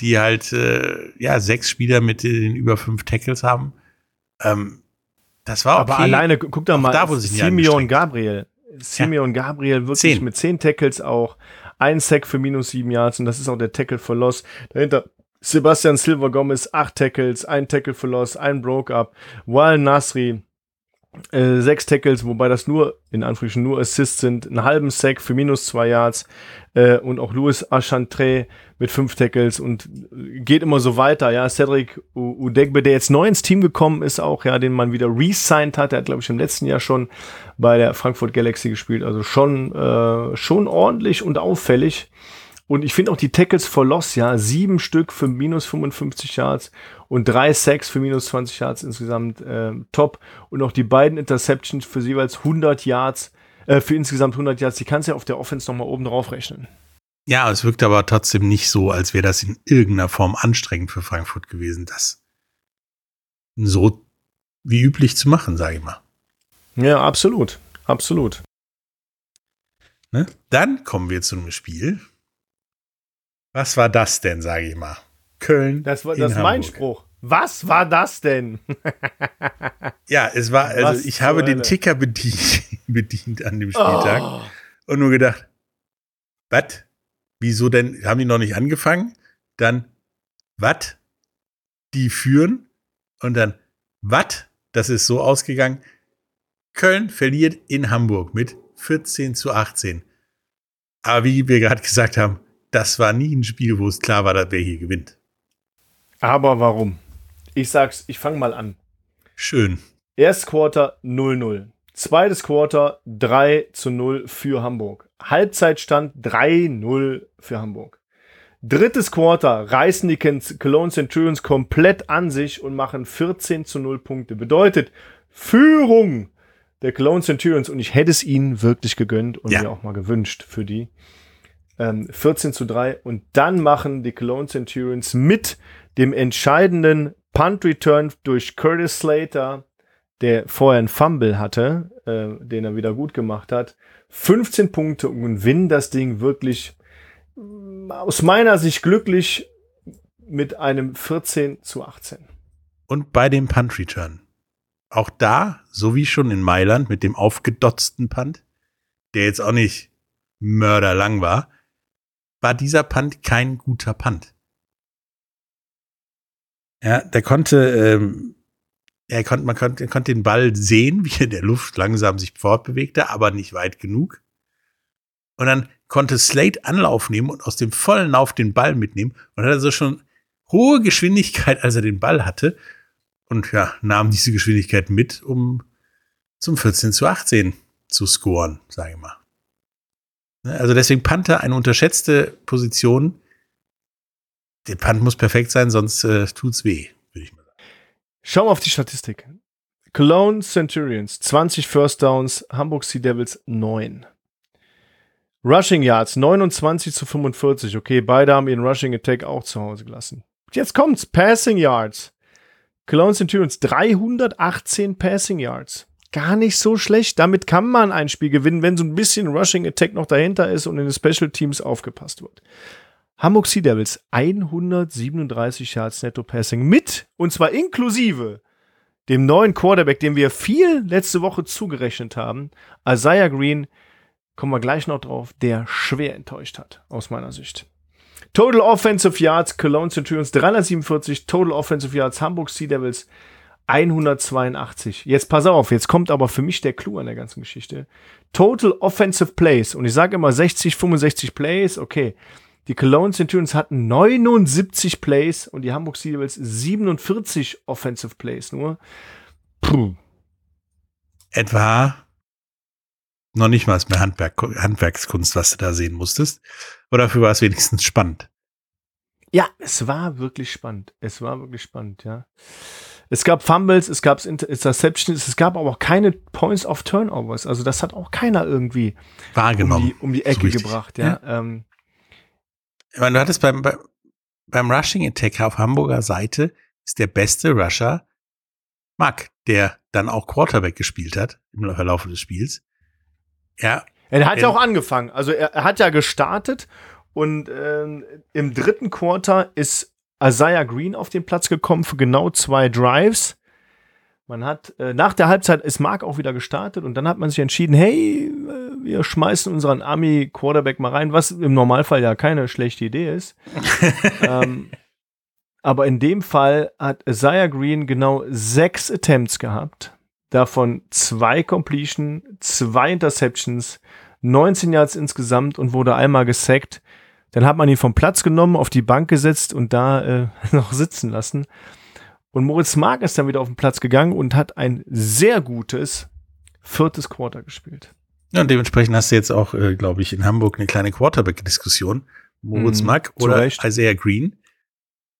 Die halt äh, ja sechs Spieler mit den über fünf Tackles haben. Ähm, das war okay. Aber alleine, gu- guck doch mal, da nicht Simeon. Gabriel. Simeon Gabriel wirklich Zehn. mit zehn Tackles auch. Ein Sack für minus sieben Yards und das ist auch der Tackle for Loss. Dahinter Sebastian Silva Gomez, acht Tackles, ein Tackle for Loss, ein Broke-Up. Wal Nasri, äh, sechs Tackles, wobei das nur, in Anführungsstrichen, nur Assists sind. Einen halben Sack für minus zwei Yards. Äh, und auch Louis Achantre mit fünf Tackles und geht immer so weiter. Ja, Cedric Udegbe, der jetzt neu ins Team gekommen ist, auch, ja, den man wieder re-signed hat. Der hat, glaube ich, im letzten Jahr schon bei der Frankfurt Galaxy gespielt. Also schon, äh, schon ordentlich und auffällig. Und ich finde auch die Tackles for Loss, ja, sieben Stück für minus 55 Yards und drei Sacks für minus 20 Yards insgesamt äh, top. Und auch die beiden Interceptions für jeweils 100 Yards, äh, für insgesamt 100 Yards, die kannst du ja auf der Offense nochmal oben drauf rechnen. Ja, es wirkt aber trotzdem nicht so, als wäre das in irgendeiner Form anstrengend für Frankfurt gewesen, das so wie üblich zu machen, sage ich mal. Ja, absolut. Absolut. Ne? Dann kommen wir zu einem Spiel. Was war das denn, sage ich mal? Köln. Das war das ist mein. Spruch. Was war das denn? Ja, es war, also Was ich habe den Hölle? Ticker bedient, bedient an dem Spieltag Oh. und nur gedacht, was? Wieso denn? Haben die noch nicht angefangen? Dann, was? Die führen und dann, was? Das ist so ausgegangen. Köln verliert in Hamburg mit 14 zu 18. Aber wie wir gerade gesagt haben, das war nie ein Spiel, wo es klar war, dass wer hier gewinnt. Aber warum? Ich sag's, ich fange mal an. Schön. Erstes Quarter 0-0. Zweites Quarter 3 zu 0 für Hamburg. Halbzeitstand 3-0 für Hamburg. Drittes Quarter reißen die Cologne Centurions komplett an sich und machen 14 zu 0 Punkte. Bedeutet Führung der Cologne Centurions und ich hätte es ihnen wirklich gegönnt und Ja. mir auch mal gewünscht für die. Ähm, 14 zu 3 und dann machen die Cologne Centurions mit dem entscheidenden Punt Return durch Curtis Slater, der vorher einen Fumble hatte, äh, den er wieder gut gemacht hat, 15 Punkte und gewinnen das Ding wirklich mm, aus meiner Sicht glücklich mit einem 14 zu 18. Und bei dem Punt Return. Auch da, so wie schon in Mailand mit dem aufgedotzten Punt, der jetzt auch nicht mörderlang war, war dieser Punt kein guter Punt. Ja, der konnte, ähm, er konnte, man konnte, er konnte den Ball sehen, wie er in der Luft langsam sich fortbewegte, aber nicht weit genug. Und dann konnte Slate Anlauf nehmen und aus dem vollen Lauf den Ball mitnehmen und hat also schon hohe Geschwindigkeit, als er den Ball hatte. Und ja, nahm diese Geschwindigkeit mit, um zum 14 zu 18 zu scoren, sage ich mal. Ne, Also deswegen Panther eine unterschätzte Position. Der Punt muss perfekt sein, sonst äh, tut's weh, würde ich mal sagen. Schauen wir auf die Statistik. Cologne Centurions 20 First Downs, Hamburg Sea Devils 9. Rushing Yards 29 zu 45. Okay, beide haben ihren Rushing Attack auch zu Hause gelassen. Jetzt kommt's. Passing Yards. Cologne Centurions 318 Passing Yards. Gar nicht so schlecht. Damit kann man ein Spiel gewinnen, wenn so ein bisschen Rushing Attack noch dahinter ist und in den Special Teams aufgepasst wird. Hamburg Sea Devils 137 Yards Netto Passing mit, und zwar inklusive dem neuen Quarterback, dem wir viel letzte Woche zugerechnet haben, Isaiah Green, kommen wir gleich noch drauf, der schwer enttäuscht hat, aus meiner Sicht. Total Offensive Yards, Cologne Centurions 347, Total Offensive Yards, Hamburg Sea Devils 182. Jetzt pass auf, jetzt kommt aber für mich der Clou an der ganzen Geschichte. Total Offensive Plays, und ich sage immer 60, 65 Plays, okay. Die Cologne Centurions hatten 79 Plays und die Hamburg Sea Devils 47 Offensive Plays nur. Puh. Etwa noch nicht mal mehr Handwerk, Handwerkskunst, was du da sehen musstest. Aber dafür war es wenigstens spannend. Ja, es war wirklich spannend. Es war wirklich spannend, ja. Es gab Fumbles, es gab Interceptions, es gab aber auch keine Points of Turnovers. Also das hat auch keiner irgendwie wahrgenommen. Um die, um die Ecke so gebracht, ja. ja. Ähm, ich meine, du hattest beim, beim Rushing Attack auf Hamburger Seite ist der beste Rusher Mark, der dann auch Quarterback gespielt hat im Verlauf des Spiels. Ja. Er hat ja auch angefangen. Also er, er hat ja gestartet und ähm, im dritten Quarter ist Isaiah Green auf den Platz gekommen für genau zwei Drives. Man hat äh, nach der Halbzeit ist Mark auch wieder gestartet und dann hat man sich entschieden, hey, äh, wir schmeißen unseren Army Quarterback mal rein, was im Normalfall ja keine schlechte Idee ist. ähm, aber in dem Fall hat Isaiah Green genau sechs Attempts gehabt, davon zwei Completion, zwei Interceptions, 19 Yards insgesamt und wurde einmal gesackt. Dann hat man ihn vom Platz genommen, auf die Bank gesetzt und da äh, noch sitzen lassen. Und Moritz Mark ist dann wieder auf den Platz gegangen und hat ein sehr gutes viertes Quarter gespielt. Ja, und dementsprechend hast du jetzt auch, äh, glaube ich, in Hamburg eine kleine Quarterback-Diskussion. Moritz mm, Mack oder Recht. Isaiah Green.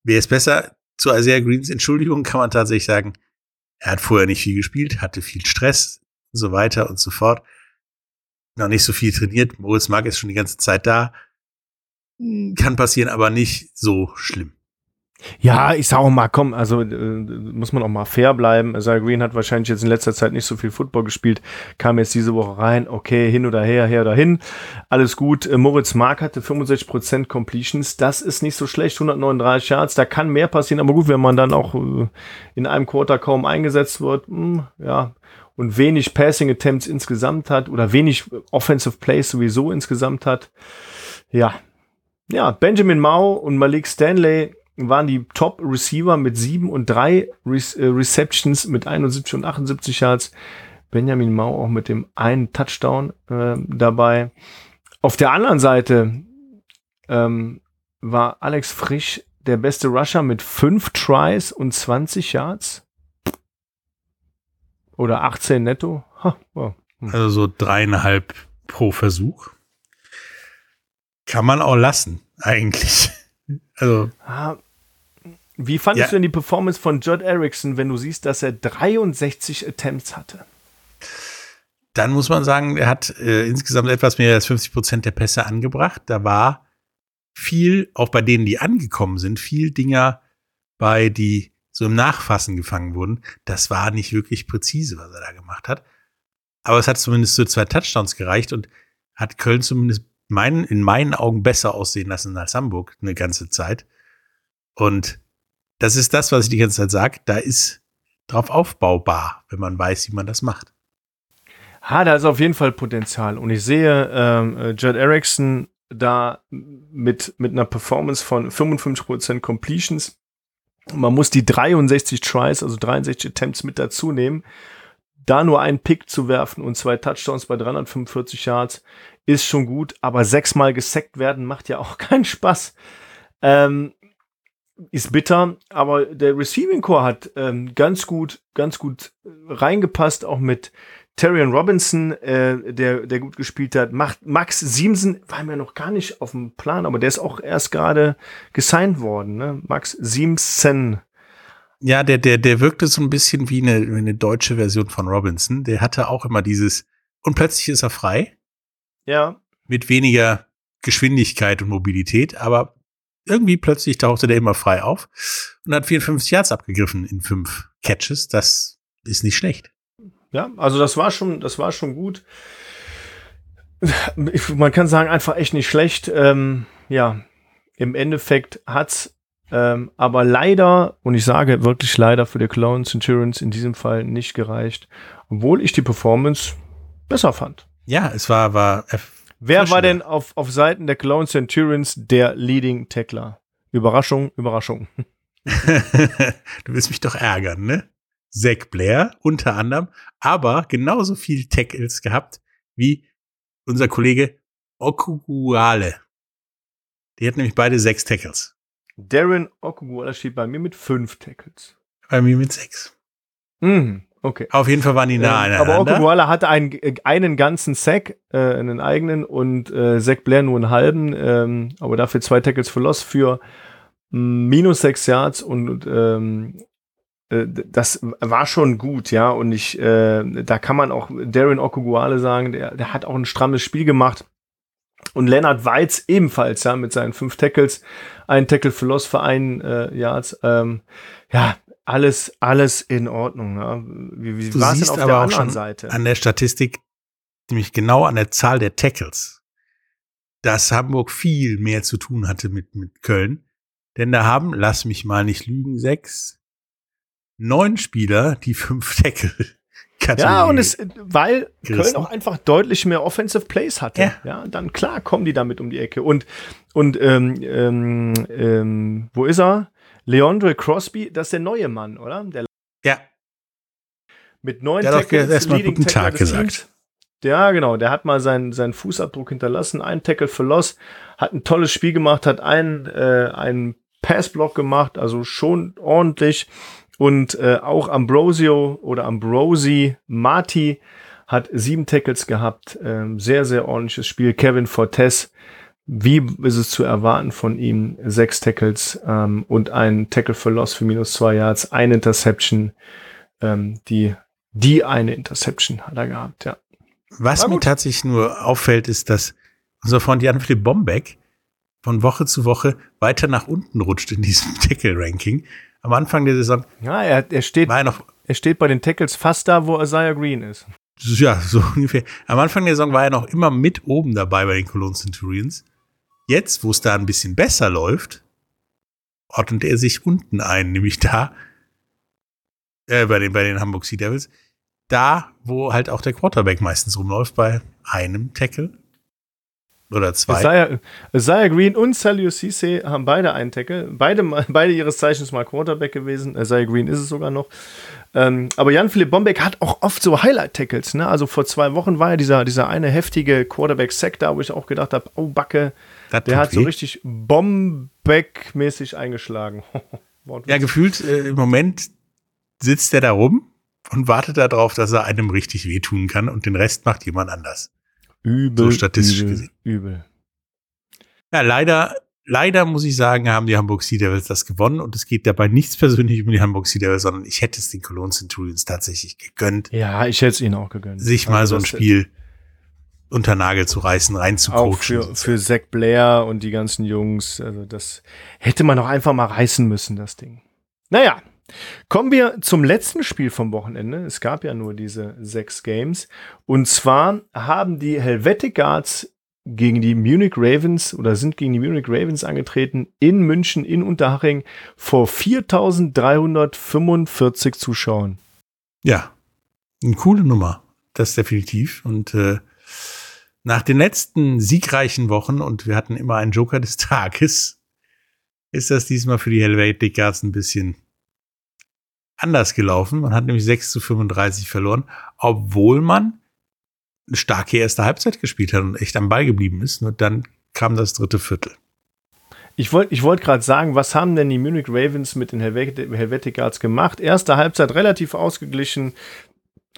Wer ist besser? Zu Isaiah Greens Entschuldigung kann man tatsächlich sagen, er hat vorher nicht viel gespielt, hatte viel Stress und so weiter und so fort. Noch nicht so viel trainiert. Moritz Mack ist schon die ganze Zeit da. Hm, kann passieren, aber nicht so schlimm. Ja, ich sag auch mal, komm, also äh, muss man auch mal fair bleiben. Isaiah Green hat wahrscheinlich jetzt in letzter Zeit nicht so viel Football gespielt, kam jetzt diese Woche rein, okay, hin oder her, her oder hin, alles gut. Äh, Moritz Mark hatte 65% Completions, das ist nicht so schlecht, 139 Yards, da kann mehr passieren, aber gut, wenn man dann auch äh, in einem Quarter kaum eingesetzt wird, mh, hm, ja, und wenig Passing Attempts insgesamt hat oder wenig Offensive Plays sowieso insgesamt hat, ja, ja, Benjamin Mao und Malik Stanley waren die Top-Receiver mit 7 und 3 Re äh, Receptions mit 71 und 78 Yards. Benjamin Mao auch mit dem einen Touchdown äh, dabei. Auf der anderen Seite ähm, war Alex Frisch der beste Rusher mit 5 Tries und 20 Yards. Oder 18 netto. Ha, oh. Also so dreieinhalb pro Versuch. Kann man auch lassen, eigentlich. Also. Ah, wie fandest ja. du denn die Performance von Judd Erickson, wenn du siehst, dass er 63 Attempts hatte? Dann muss man sagen, er hat äh, insgesamt etwas mehr als 50 Prozent der Pässe angebracht. Da war viel, auch bei denen, die angekommen sind, viel Dinger bei, die so im Nachfassen gefangen wurden. Das war nicht wirklich präzise, was er da gemacht hat. Aber es hat zumindest zu zwei Touchdowns gereicht und hat Köln zumindest mein, in meinen Augen besser aussehen lassen als Hamburg eine ganze Zeit. Und das ist das, was ich die ganze Zeit sage. Da ist drauf aufbaubar, wenn man weiß, wie man das macht. Ha, da ist auf jeden Fall Potenzial. Und ich sehe ähm, äh, Judd Erickson da mit, mit einer Performance von 55% Completions. Man muss die 63 Tries, also 63 Attempts mit dazu nehmen. Da nur einen Pick zu werfen und zwei Touchdowns bei 345 Yards ist schon gut, aber sechsmal gesackt werden macht ja auch keinen Spaß. Ähm, ist bitter, aber der Receiving Core hat ähm, ganz gut, ganz gut reingepasst, auch mit Terrian Robinson, äh, der, der gut gespielt hat. Macht, Max Siemsen war mir noch gar nicht auf dem Plan, aber der ist auch erst gerade gesigned worden, ne? Max Siemsen. Ja, der, der, der wirkte so ein bisschen wie eine, wie eine deutsche Version von Robinson. Der hatte auch immer dieses, und plötzlich ist er frei. Ja. Mit weniger Geschwindigkeit und Mobilität, aber irgendwie plötzlich tauchte der immer frei auf und hat 54 Yards abgegriffen in fünf Catches. Das ist nicht schlecht. Ja, also das war schon, das war schon gut. Man kann sagen, einfach echt nicht schlecht. Ähm, ja, im Endeffekt hat's ähm, aber leider, und ich sage wirklich leider für die Clown Centurions in diesem Fall nicht gereicht, obwohl ich die Performance besser fand. Ja, es war, war Wer war denn auf, auf Seiten der Clone Centurions der Leading Tackler? Überraschung, Überraschung. du willst mich doch ärgern, ne? Zack Blair unter anderem, aber genauso viel Tackles gehabt wie unser Kollege Okuguale. Die hat nämlich beide sechs Tackles. Darren Okuguale steht bei mir mit fünf Tackles. Bei mir mit sechs. Mhm. Okay. Auf jeden Fall waren die nah Ähm, aneinander. aber Okubuala hatte einen, äh, einen ganzen Sack, äh, einen eigenen und äh, Zach Blair nur einen halben, ähm, aber dafür zwei Tackles for Loss für mm, minus sechs Yards und ähm, äh, das war schon gut, ja. Und ich, äh, da kann man auch Darren Okuguale sagen, der, der hat auch ein strammes Spiel gemacht. Und Leonard Weiz ebenfalls, ja, mit seinen fünf Tackles, ein Tackle für Loss für einen äh, Yards. Ähm, ja, alles, alles in Ordnung. Ja. Wie, wie du war es denn siehst auf der aber auch anderen schon Seite? an der Statistik, nämlich genau an der Zahl der Tackles, dass Hamburg viel mehr zu tun hatte mit, mit Köln. Denn da haben, lass mich mal nicht lügen, sechs, neun Spieler, die fünf Tackle Ja, und es, weil Köln auch einfach deutlich mehr Offensive Plays hatte. Ja. Ja, dann klar kommen die damit um die Ecke. Und, und ähm, ähm, ähm, wo ist er? Leandre Crosby, das ist der neue Mann, oder? Der ja, mit neun Der hat erstmal guten Tag gesagt. Teams. Ja, genau. Der hat mal seinen, seinen Fußabdruck hinterlassen. Ein Tackle für Loss. Hat ein tolles Spiel gemacht, hat einen, äh, einen Passblock gemacht, also schon ordentlich. Und äh, auch Ambrosio oder Ambrosi Marti hat sieben Tackles gehabt. Ähm, sehr, sehr ordentliches Spiel. Kevin Fortes, wie ist es zu erwarten von ihm? Sechs Tackles ähm, und ein Tackle für Loss für minus zwei Yards, eine Interception. Ähm, die, die eine Interception hat er gehabt, ja. Was mir tatsächlich nur auffällt, ist, dass unser Freund Jan-Philipp Bombeck von Woche zu Woche weiter nach unten rutscht in diesem Tackle-Ranking. Am Anfang der Saison Ja, er, er, steht, war er noch, er steht bei den Tackles fast da, wo Isaiah Green ist. ja, so ungefähr. Am Anfang der Saison war er noch immer mit oben dabei bei den Cologne Centurions. Jetzt, wo es da ein bisschen besser läuft, ordnet er sich unten ein, nämlich da, äh, bei den, bei den Hamburg Sea Devils, da, wo halt auch der Quarterback meistens rumläuft, bei einem Tackle oder zwei. Isaiah, Isaiah Green und Salio Cisse haben beide einen Tackle. Beide, beide ihres Zeichens mal Quarterback gewesen. Isaiah Green ist es sogar noch. Ähm, aber Jan-Philipp Bombeck hat auch oft so Highlight-Tackles. Ne? Also vor zwei Wochen war ja dieser, dieser eine heftige Quarterback-Sack da, wo ich auch gedacht habe, oh Backe, Das der hat so weh. richtig Bombeck-mäßig eingeschlagen. Ja, gefühlt äh, im Moment sitzt er da rum und wartet darauf, dass er einem richtig wehtun kann und den Rest macht jemand anders. übel, so statistisch übel, gesehen. Übel. Ja, leider, leider muss ich sagen, haben die Hamburg Sea Devils das gewonnen und es geht dabei nichts persönlich um die Hamburg Sea Devils, sondern ich hätte es den Cologne Centurions tatsächlich gegönnt, Ja, ich hätte es ihnen auch gegönnt. sich mal Also so ein Spiel unter Nagel zu reißen, rein zu Auch coachen. für, für Zach Blair und die ganzen Jungs. Also das hätte man auch einfach mal reißen müssen, das Ding. Naja, kommen wir zum letzten Spiel vom Wochenende. Es gab ja nur diese sechs Games. Und zwar haben die Helvetic Guards gegen die Munich Ravens oder sind gegen die Munich Ravens angetreten in München, in Unterhaching vor 4345 Zuschauern. Ja, eine coole Nummer, das definitiv. Und äh, nach den letzten siegreichen Wochen, und wir hatten immer einen Joker des Tages, ist das diesmal für die Helvetic Guards ein bisschen anders gelaufen. Man hat nämlich 6 zu 35 verloren, obwohl man eine starke erste Halbzeit gespielt hat und echt am Ball geblieben ist. Nur dann kam das dritte Viertel. Ich wollte ich wollt gerade sagen, was haben denn die Munich Ravens mit den Helvet Helvetic Guards gemacht? Erste Halbzeit relativ ausgeglichen.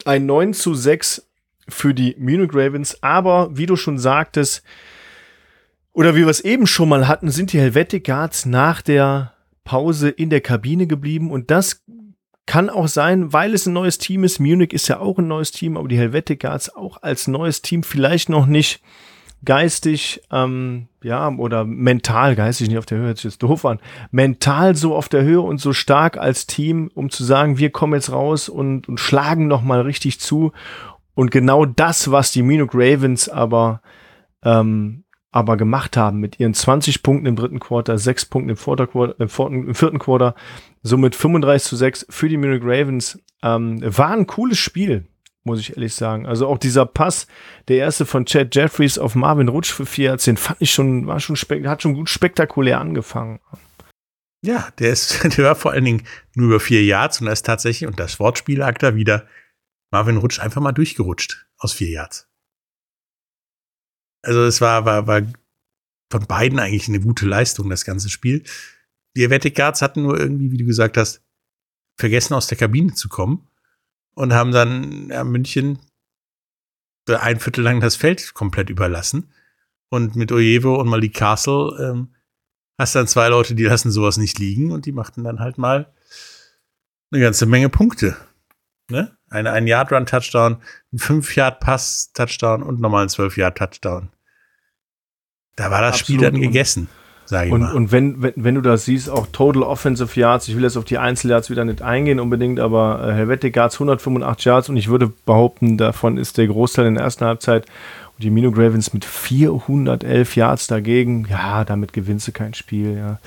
Ein 9 zu 6 für die Munich Ravens. Aber wie du schon sagtest, oder wie wir es eben schon mal hatten, sind die Helvetic Guards nach der Pause in der Kabine geblieben. Und das kann auch sein, weil es ein neues Team ist. Munich ist ja auch ein neues Team, aber die Helvetic Guards auch als neues Team vielleicht noch nicht geistig, ähm, ja, oder mental, geistig nicht auf der Höhe, hört sich jetzt doof an, mental so auf der Höhe und so stark als Team, um zu sagen, wir kommen jetzt raus und, und schlagen nochmal richtig zu. Und genau das, was die Munich Ravens aber, ähm, aber gemacht haben mit ihren 20 Punkten im dritten Quarter, 6 Punkten im, im, vierten, im vierten Quarter, somit 35 zu 6 für die Munich Ravens, ähm, war ein cooles Spiel, muss ich ehrlich sagen. Also auch dieser Pass, der erste von Chad Jeffries auf Marvin Rutsch für 4 den fand ich schon, war schon, hat schon gut spektakulär angefangen. Ja, der ist, der war vor allen Dingen nur über vier Yards und da ist tatsächlich, und das Wortspiel lag da wieder, Marvin Rutsch einfach mal durchgerutscht aus vier Yards. Also es war, war, war von beiden eigentlich eine gute Leistung, das ganze Spiel. Die Helvetic Guards hatten nur irgendwie, wie du gesagt hast, vergessen aus der Kabine zu kommen. und haben dann ja, München ein Viertel lang das Feld komplett überlassen. Und mit Ojevo und Malik Castle ähm, hast dann zwei Leute, die lassen sowas nicht liegen und die machten dann halt mal eine ganze Menge Punkte. Ne? Eine ein Yard Run Touchdown, ein 5 Yard Pass Touchdown und nochmal ein 12 Yard Touchdown. Da war das Absolut. Spiel dann gegessen, sage ich und, mal. Und wenn, wenn, wenn du das siehst, auch Total Offensive Yards, ich will jetzt auf die Einzelyards wieder nicht eingehen unbedingt, aber äh, Helvetic Yards 185 Yards und ich würde behaupten, davon ist der Großteil in der ersten Halbzeit die Mino Ravens mit 411 Yards dagegen, ja, damit gewinnst du kein Spiel. Ja.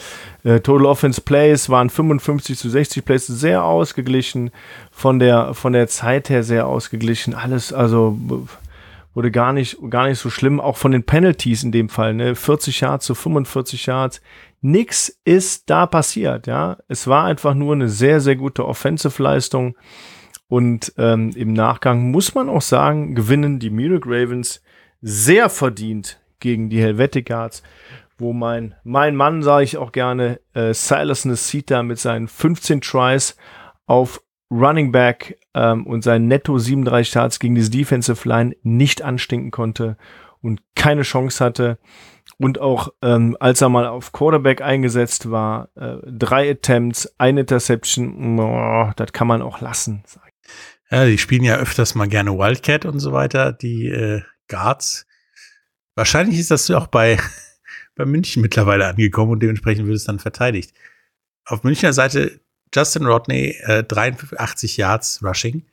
Äh, Total Offense Plays waren 55 zu 60 Plays, sehr ausgeglichen, von der, von der Zeit her sehr ausgeglichen. Alles, also wurde gar nicht, gar nicht so schlimm. Auch von den Penalties in dem Fall, ne? 40 Yards zu 45 Yards. Nix ist da passiert, ja. Es war einfach nur eine sehr, sehr gute Offensive-Leistung. Und ähm, im Nachgang muss man auch sagen, gewinnen die Munich Ravens sehr verdient gegen die Helvetic Guards, wo mein, mein Mann, sage ich auch gerne, äh, Silas Nasita mit seinen 15 Tries auf Running Back ähm, und seinen Netto 37 Starts gegen diese Defensive Line nicht anstinken konnte und keine Chance hatte. Und auch ähm, als er mal auf Quarterback eingesetzt war, äh, drei Attempts, ein Interception, oh, das kann man auch lassen. Ja, die spielen ja öfters mal gerne Wildcat und so weiter, die äh, Guards. Wahrscheinlich ist das auch bei, bei München mittlerweile angekommen und dementsprechend wird es dann verteidigt. Auf Münchner Seite Justin Rodney, äh, 83 Yards Rushing,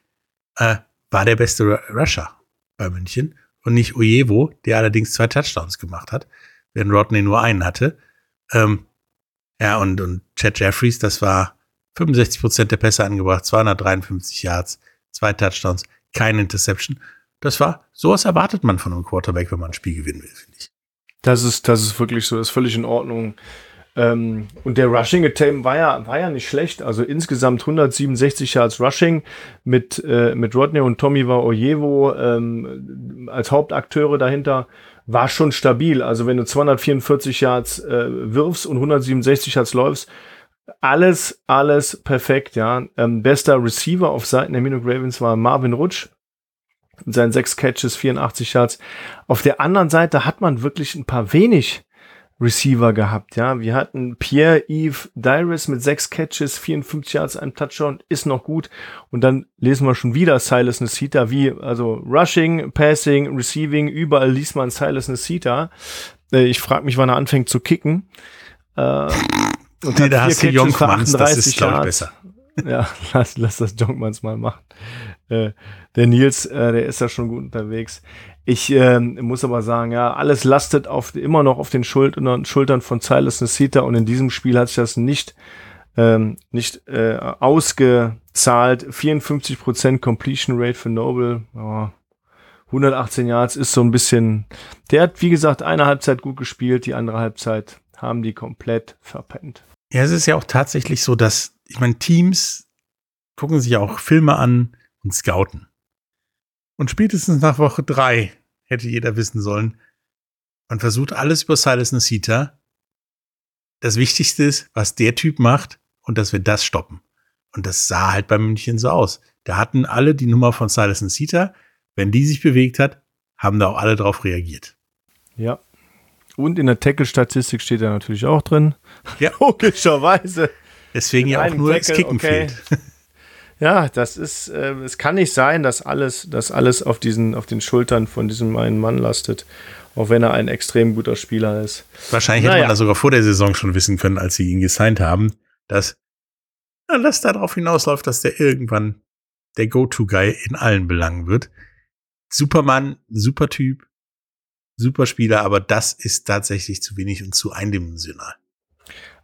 äh, war der beste Rusher bei München und nicht Ojevo, der allerdings zwei Touchdowns gemacht hat, während Rodney nur einen hatte. Ähm, ja, und, und Chad Jeffries, das war 65 Prozent der Pässe angebracht, 253 Yards, zwei Touchdowns, keine Interception das war, sowas erwartet man von einem Quarterback, wenn man ein Spiel gewinnen will, finde ich. Das ist, das ist wirklich so, das ist völlig in Ordnung. Ähm, und der Rushing Attempt war ja, war ja nicht schlecht. Also insgesamt 167 Yards Rushing mit, äh, mit Rodney und Tommy war Ojevo ähm, als Hauptakteure dahinter. War schon stabil. Also wenn du 244 Yards äh, wirfst und 167 Yards läufst, alles, alles perfekt, ja. Ähm, bester Receiver auf Seiten der Minute Ravens war Marvin Rutsch mit seinen sechs Catches, 84 Yards. Auf der anderen Seite hat man wirklich ein paar wenig Receiver gehabt, ja. Wir hatten Pierre-Yves Dyrus mit sechs Catches, 54 Yards, einem Touchdown, ist noch gut. Und dann lesen wir schon wieder Silas Nasita, wie, also Rushing, Passing, Receiving, überall liest man Silas Nasita. Äh, ich frage mich, wann er anfängt zu kicken. Äh, und nee, da hast du Jonkmans, das ist, glaube ich, besser. Ja, lass, lass das Jonkmans mal machen. Äh, der Nils, äh, der ist ja schon gut unterwegs. Ich äh, muss aber sagen, ja, alles lastet auf, immer noch auf den Schultern, Schultern von Silas Nasita und in diesem Spiel hat sich das nicht, ähm, nicht äh, ausgezahlt. 54% Completion Rate für Noble. Oh, 118 Yards ist so ein bisschen. Der hat, wie gesagt, eine Halbzeit gut gespielt, die andere Halbzeit haben die komplett verpennt. Ja, es ist ja auch tatsächlich so, dass, ich meine, Teams gucken sich auch Filme an und scouten. Und spätestens nach Woche drei hätte jeder wissen sollen, man versucht alles über Silas Nasita. Das Wichtigste ist, was der Typ macht und dass wir das stoppen. Und das sah halt bei München so aus. Da hatten alle die Nummer von Silas Nasita. Wenn die sich bewegt hat, haben da auch alle drauf reagiert. Ja. Und in der Tackle-Statistik steht er natürlich auch drin. Ja. Logischerweise. Deswegen ja auch nur Tackle, das Kicken okay. fehlt. Ja, das ist, äh, es kann nicht sein, dass alles, dass alles auf diesen, auf den Schultern von diesem einen Mann lastet, auch wenn er ein extrem guter Spieler ist. Wahrscheinlich naja. hätte man das sogar vor der Saison schon wissen können, als sie ihn gesigned haben, dass ja, das darauf hinausläuft, dass der irgendwann der Go-To-Guy in allen Belangen wird. Supermann, super Typ, super Spieler, aber das ist tatsächlich zu wenig und zu eindimensional.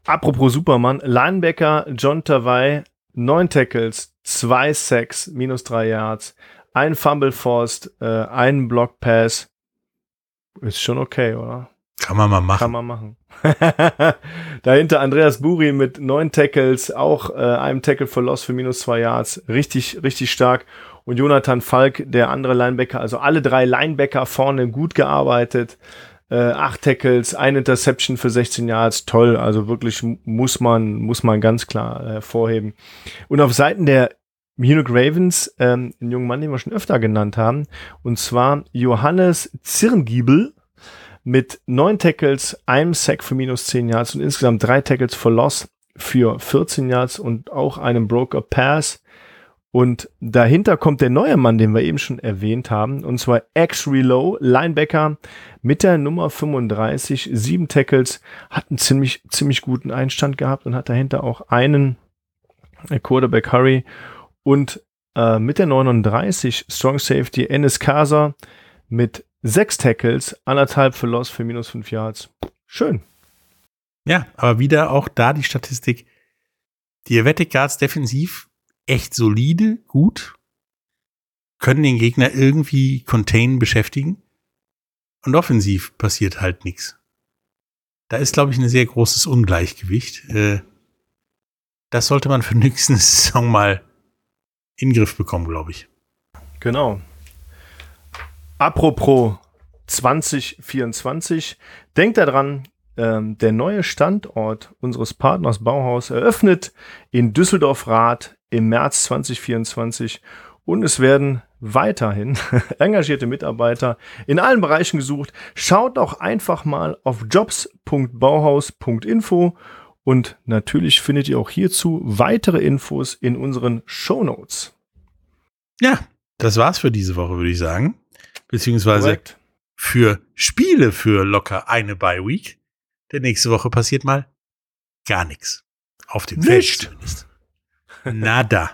Apropos Supermann, Linebacker John Tawai, neun Tackles, zwei Sacks, minus drei Yards, ein Fumble Forced, äh, ein Block Pass. Ist schon okay, oder? Kann man mal machen. Kann man machen. Dahinter Andreas Buri mit neun Tackles, auch äh, einem Tackle for Loss für minus zwei Yards. Richtig, richtig stark. Und Jonathan Falk, der andere Linebacker, also alle drei Linebacker vorne gut gearbeitet. Äh, acht Tackles, ein Interception für 16 Yards, toll. Also wirklich muss man, muss man ganz klar hervorheben. Und auf Seiten der Munich Ravens ähm, einen jungen Mann, den wir schon öfter genannt haben, und zwar Johannes Zirngiebel mit neun Tackles, einem Sack für minus zehn Yards und insgesamt drei Tackles for Loss für 14 Yards und auch einem Broker Pass. Und dahinter kommt der neue Mann, den wir eben schon erwähnt haben, und zwar X Relow, Linebacker mit der Nummer 35, sieben Tackles, hat einen ziemlich, ziemlich guten Einstand gehabt und hat dahinter auch einen Quarterback Hurry und äh, mit der 39 Strong Safety Ennis Casa mit sechs Tackles, anderthalb für Loss für minus fünf Yards. Schön. Ja, aber wieder auch da die Statistik. Die Helvetic Guards defensiv echt solide, gut, können den Gegner irgendwie containen, beschäftigen. Und offensiv passiert halt nichts. Da ist, glaube ich, ein sehr großes Ungleichgewicht. Äh, das sollte man für nächste Saison mal in den Griff bekommen, glaube ich. Genau. Apropos 2024, denkt daran, ähm, der neue Standort unseres Partners Bauhaus eröffnet in Düsseldorf-Rath im März 2024 und es werden weiterhin engagierte Mitarbeiter in allen Bereichen gesucht. Schaut doch einfach mal auf jobs.bauhaus.info und natürlich findet ihr auch hierzu weitere Infos in unseren Show Notes. Ja, das war's für diese Woche, würde ich sagen. Beziehungsweise Korrekt. für Spiele für locker eine Bye Week. Denn nächste Woche passiert mal gar nichts. Auf dem Feld Nicht. zumindest. Nada.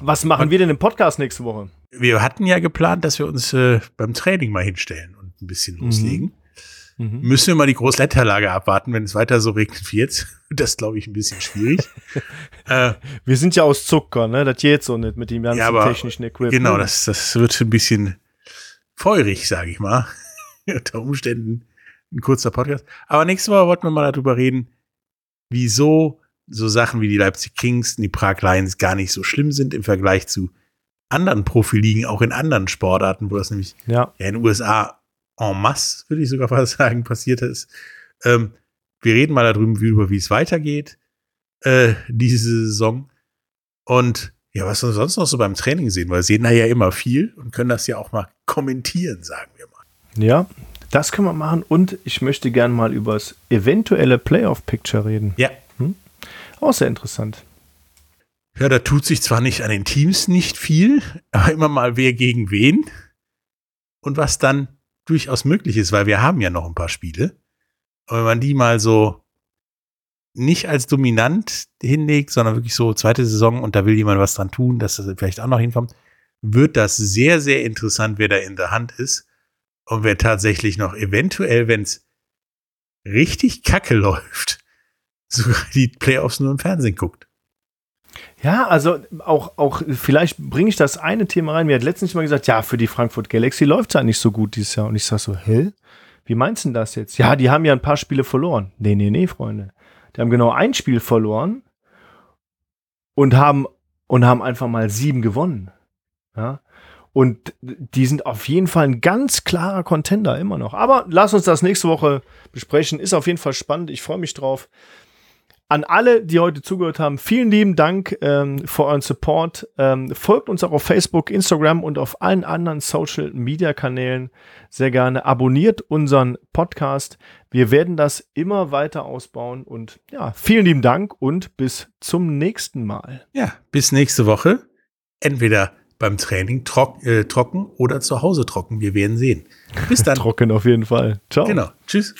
Was machen wir denn im Podcast nächste Woche? Wir hatten ja geplant, dass wir uns äh, beim Training mal hinstellen und ein bisschen loslegen. Mhm. Müssen wir mal die Großletterlage abwarten, wenn es weiter so regnet wie jetzt. Das glaube ich ein bisschen schwierig. äh, Wir sind ja aus Zucker, ne? Das geht so nicht mit dem ganzen Ja, aber technischen Equipment. genau, das, das wird ein bisschen feurig, sage ich mal. Unter Umständen ein kurzer Podcast. Aber nächste Woche wollten wir mal darüber reden, wieso so Sachen wie die Leipzig Kings und die Prag Lions gar nicht so schlimm sind im Vergleich zu anderen Profiligen, auch in anderen Sportarten, wo das nämlich Ja, ja in den USA en masse, würde ich sogar fast sagen, passiert ist. Ähm, wir reden mal darüber, wie, über wie es weitergeht, äh, diese Saison. Und ja, was wir sonst noch so beim Training sehen, weil wir sehen da ja immer viel und können das ja auch mal kommentieren, sagen wir mal. ja, das können wir machen. Und ich möchte gern mal über das eventuelle Playoff-Picture reden. Ja. Auch sehr interessant. Ja, da tut sich zwar nicht an den Teams nicht viel, aber immer mal wer gegen wen. Und was dann durchaus möglich ist, weil wir haben ja noch ein paar Spiele. Und wenn man die mal so nicht als dominant hinlegt, sondern wirklich so zweite Saison und da will jemand was dran tun, dass das vielleicht auch noch hinkommt, wird das sehr, sehr interessant, wer da in der Hand ist. Und wer tatsächlich noch eventuell, wenn es richtig kacke läuft, sogar die Playoffs nur im Fernsehen guckt. Ja, also auch, auch vielleicht bringe ich das eine Thema rein. Mir hat letztens mal gesagt, ja, für die Frankfurt Galaxy läuft es ja nicht so gut dieses Jahr. Und ich sage so, hä? Wie meinst du denn das jetzt? Ja, die haben ja ein paar Spiele verloren. Nee, nee, nee, Freunde. Die haben genau ein Spiel verloren und haben, und haben einfach mal sieben gewonnen. Ja. Und die sind auf jeden Fall ein ganz klarer Contender immer noch. Aber lass uns das nächste Woche besprechen. Ist auf jeden Fall spannend. Ich freue mich drauf. An alle, die heute zugehört haben, vielen lieben Dank ähm, für euren Support. Ähm, folgt uns auch auf Facebook, Instagram und auf allen anderen Social Media Kanälen sehr gerne. Abonniert unseren Podcast. Wir werden das immer weiter ausbauen. Und ja, vielen lieben Dank und bis zum nächsten Mal. Ja, bis nächste Woche. Entweder beim Training trock, äh, trocken oder zu Hause trocken. Wir werden sehen. Bis dann. Trocken auf jeden Fall. Ciao. genau. Tschüss.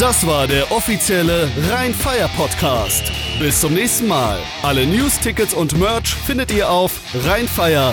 Das war der offizielle Rhein-Fire Podcast. Bis zum nächsten Mal. Alle News, Tickets und Merch findet ihr auf rheinfire.de.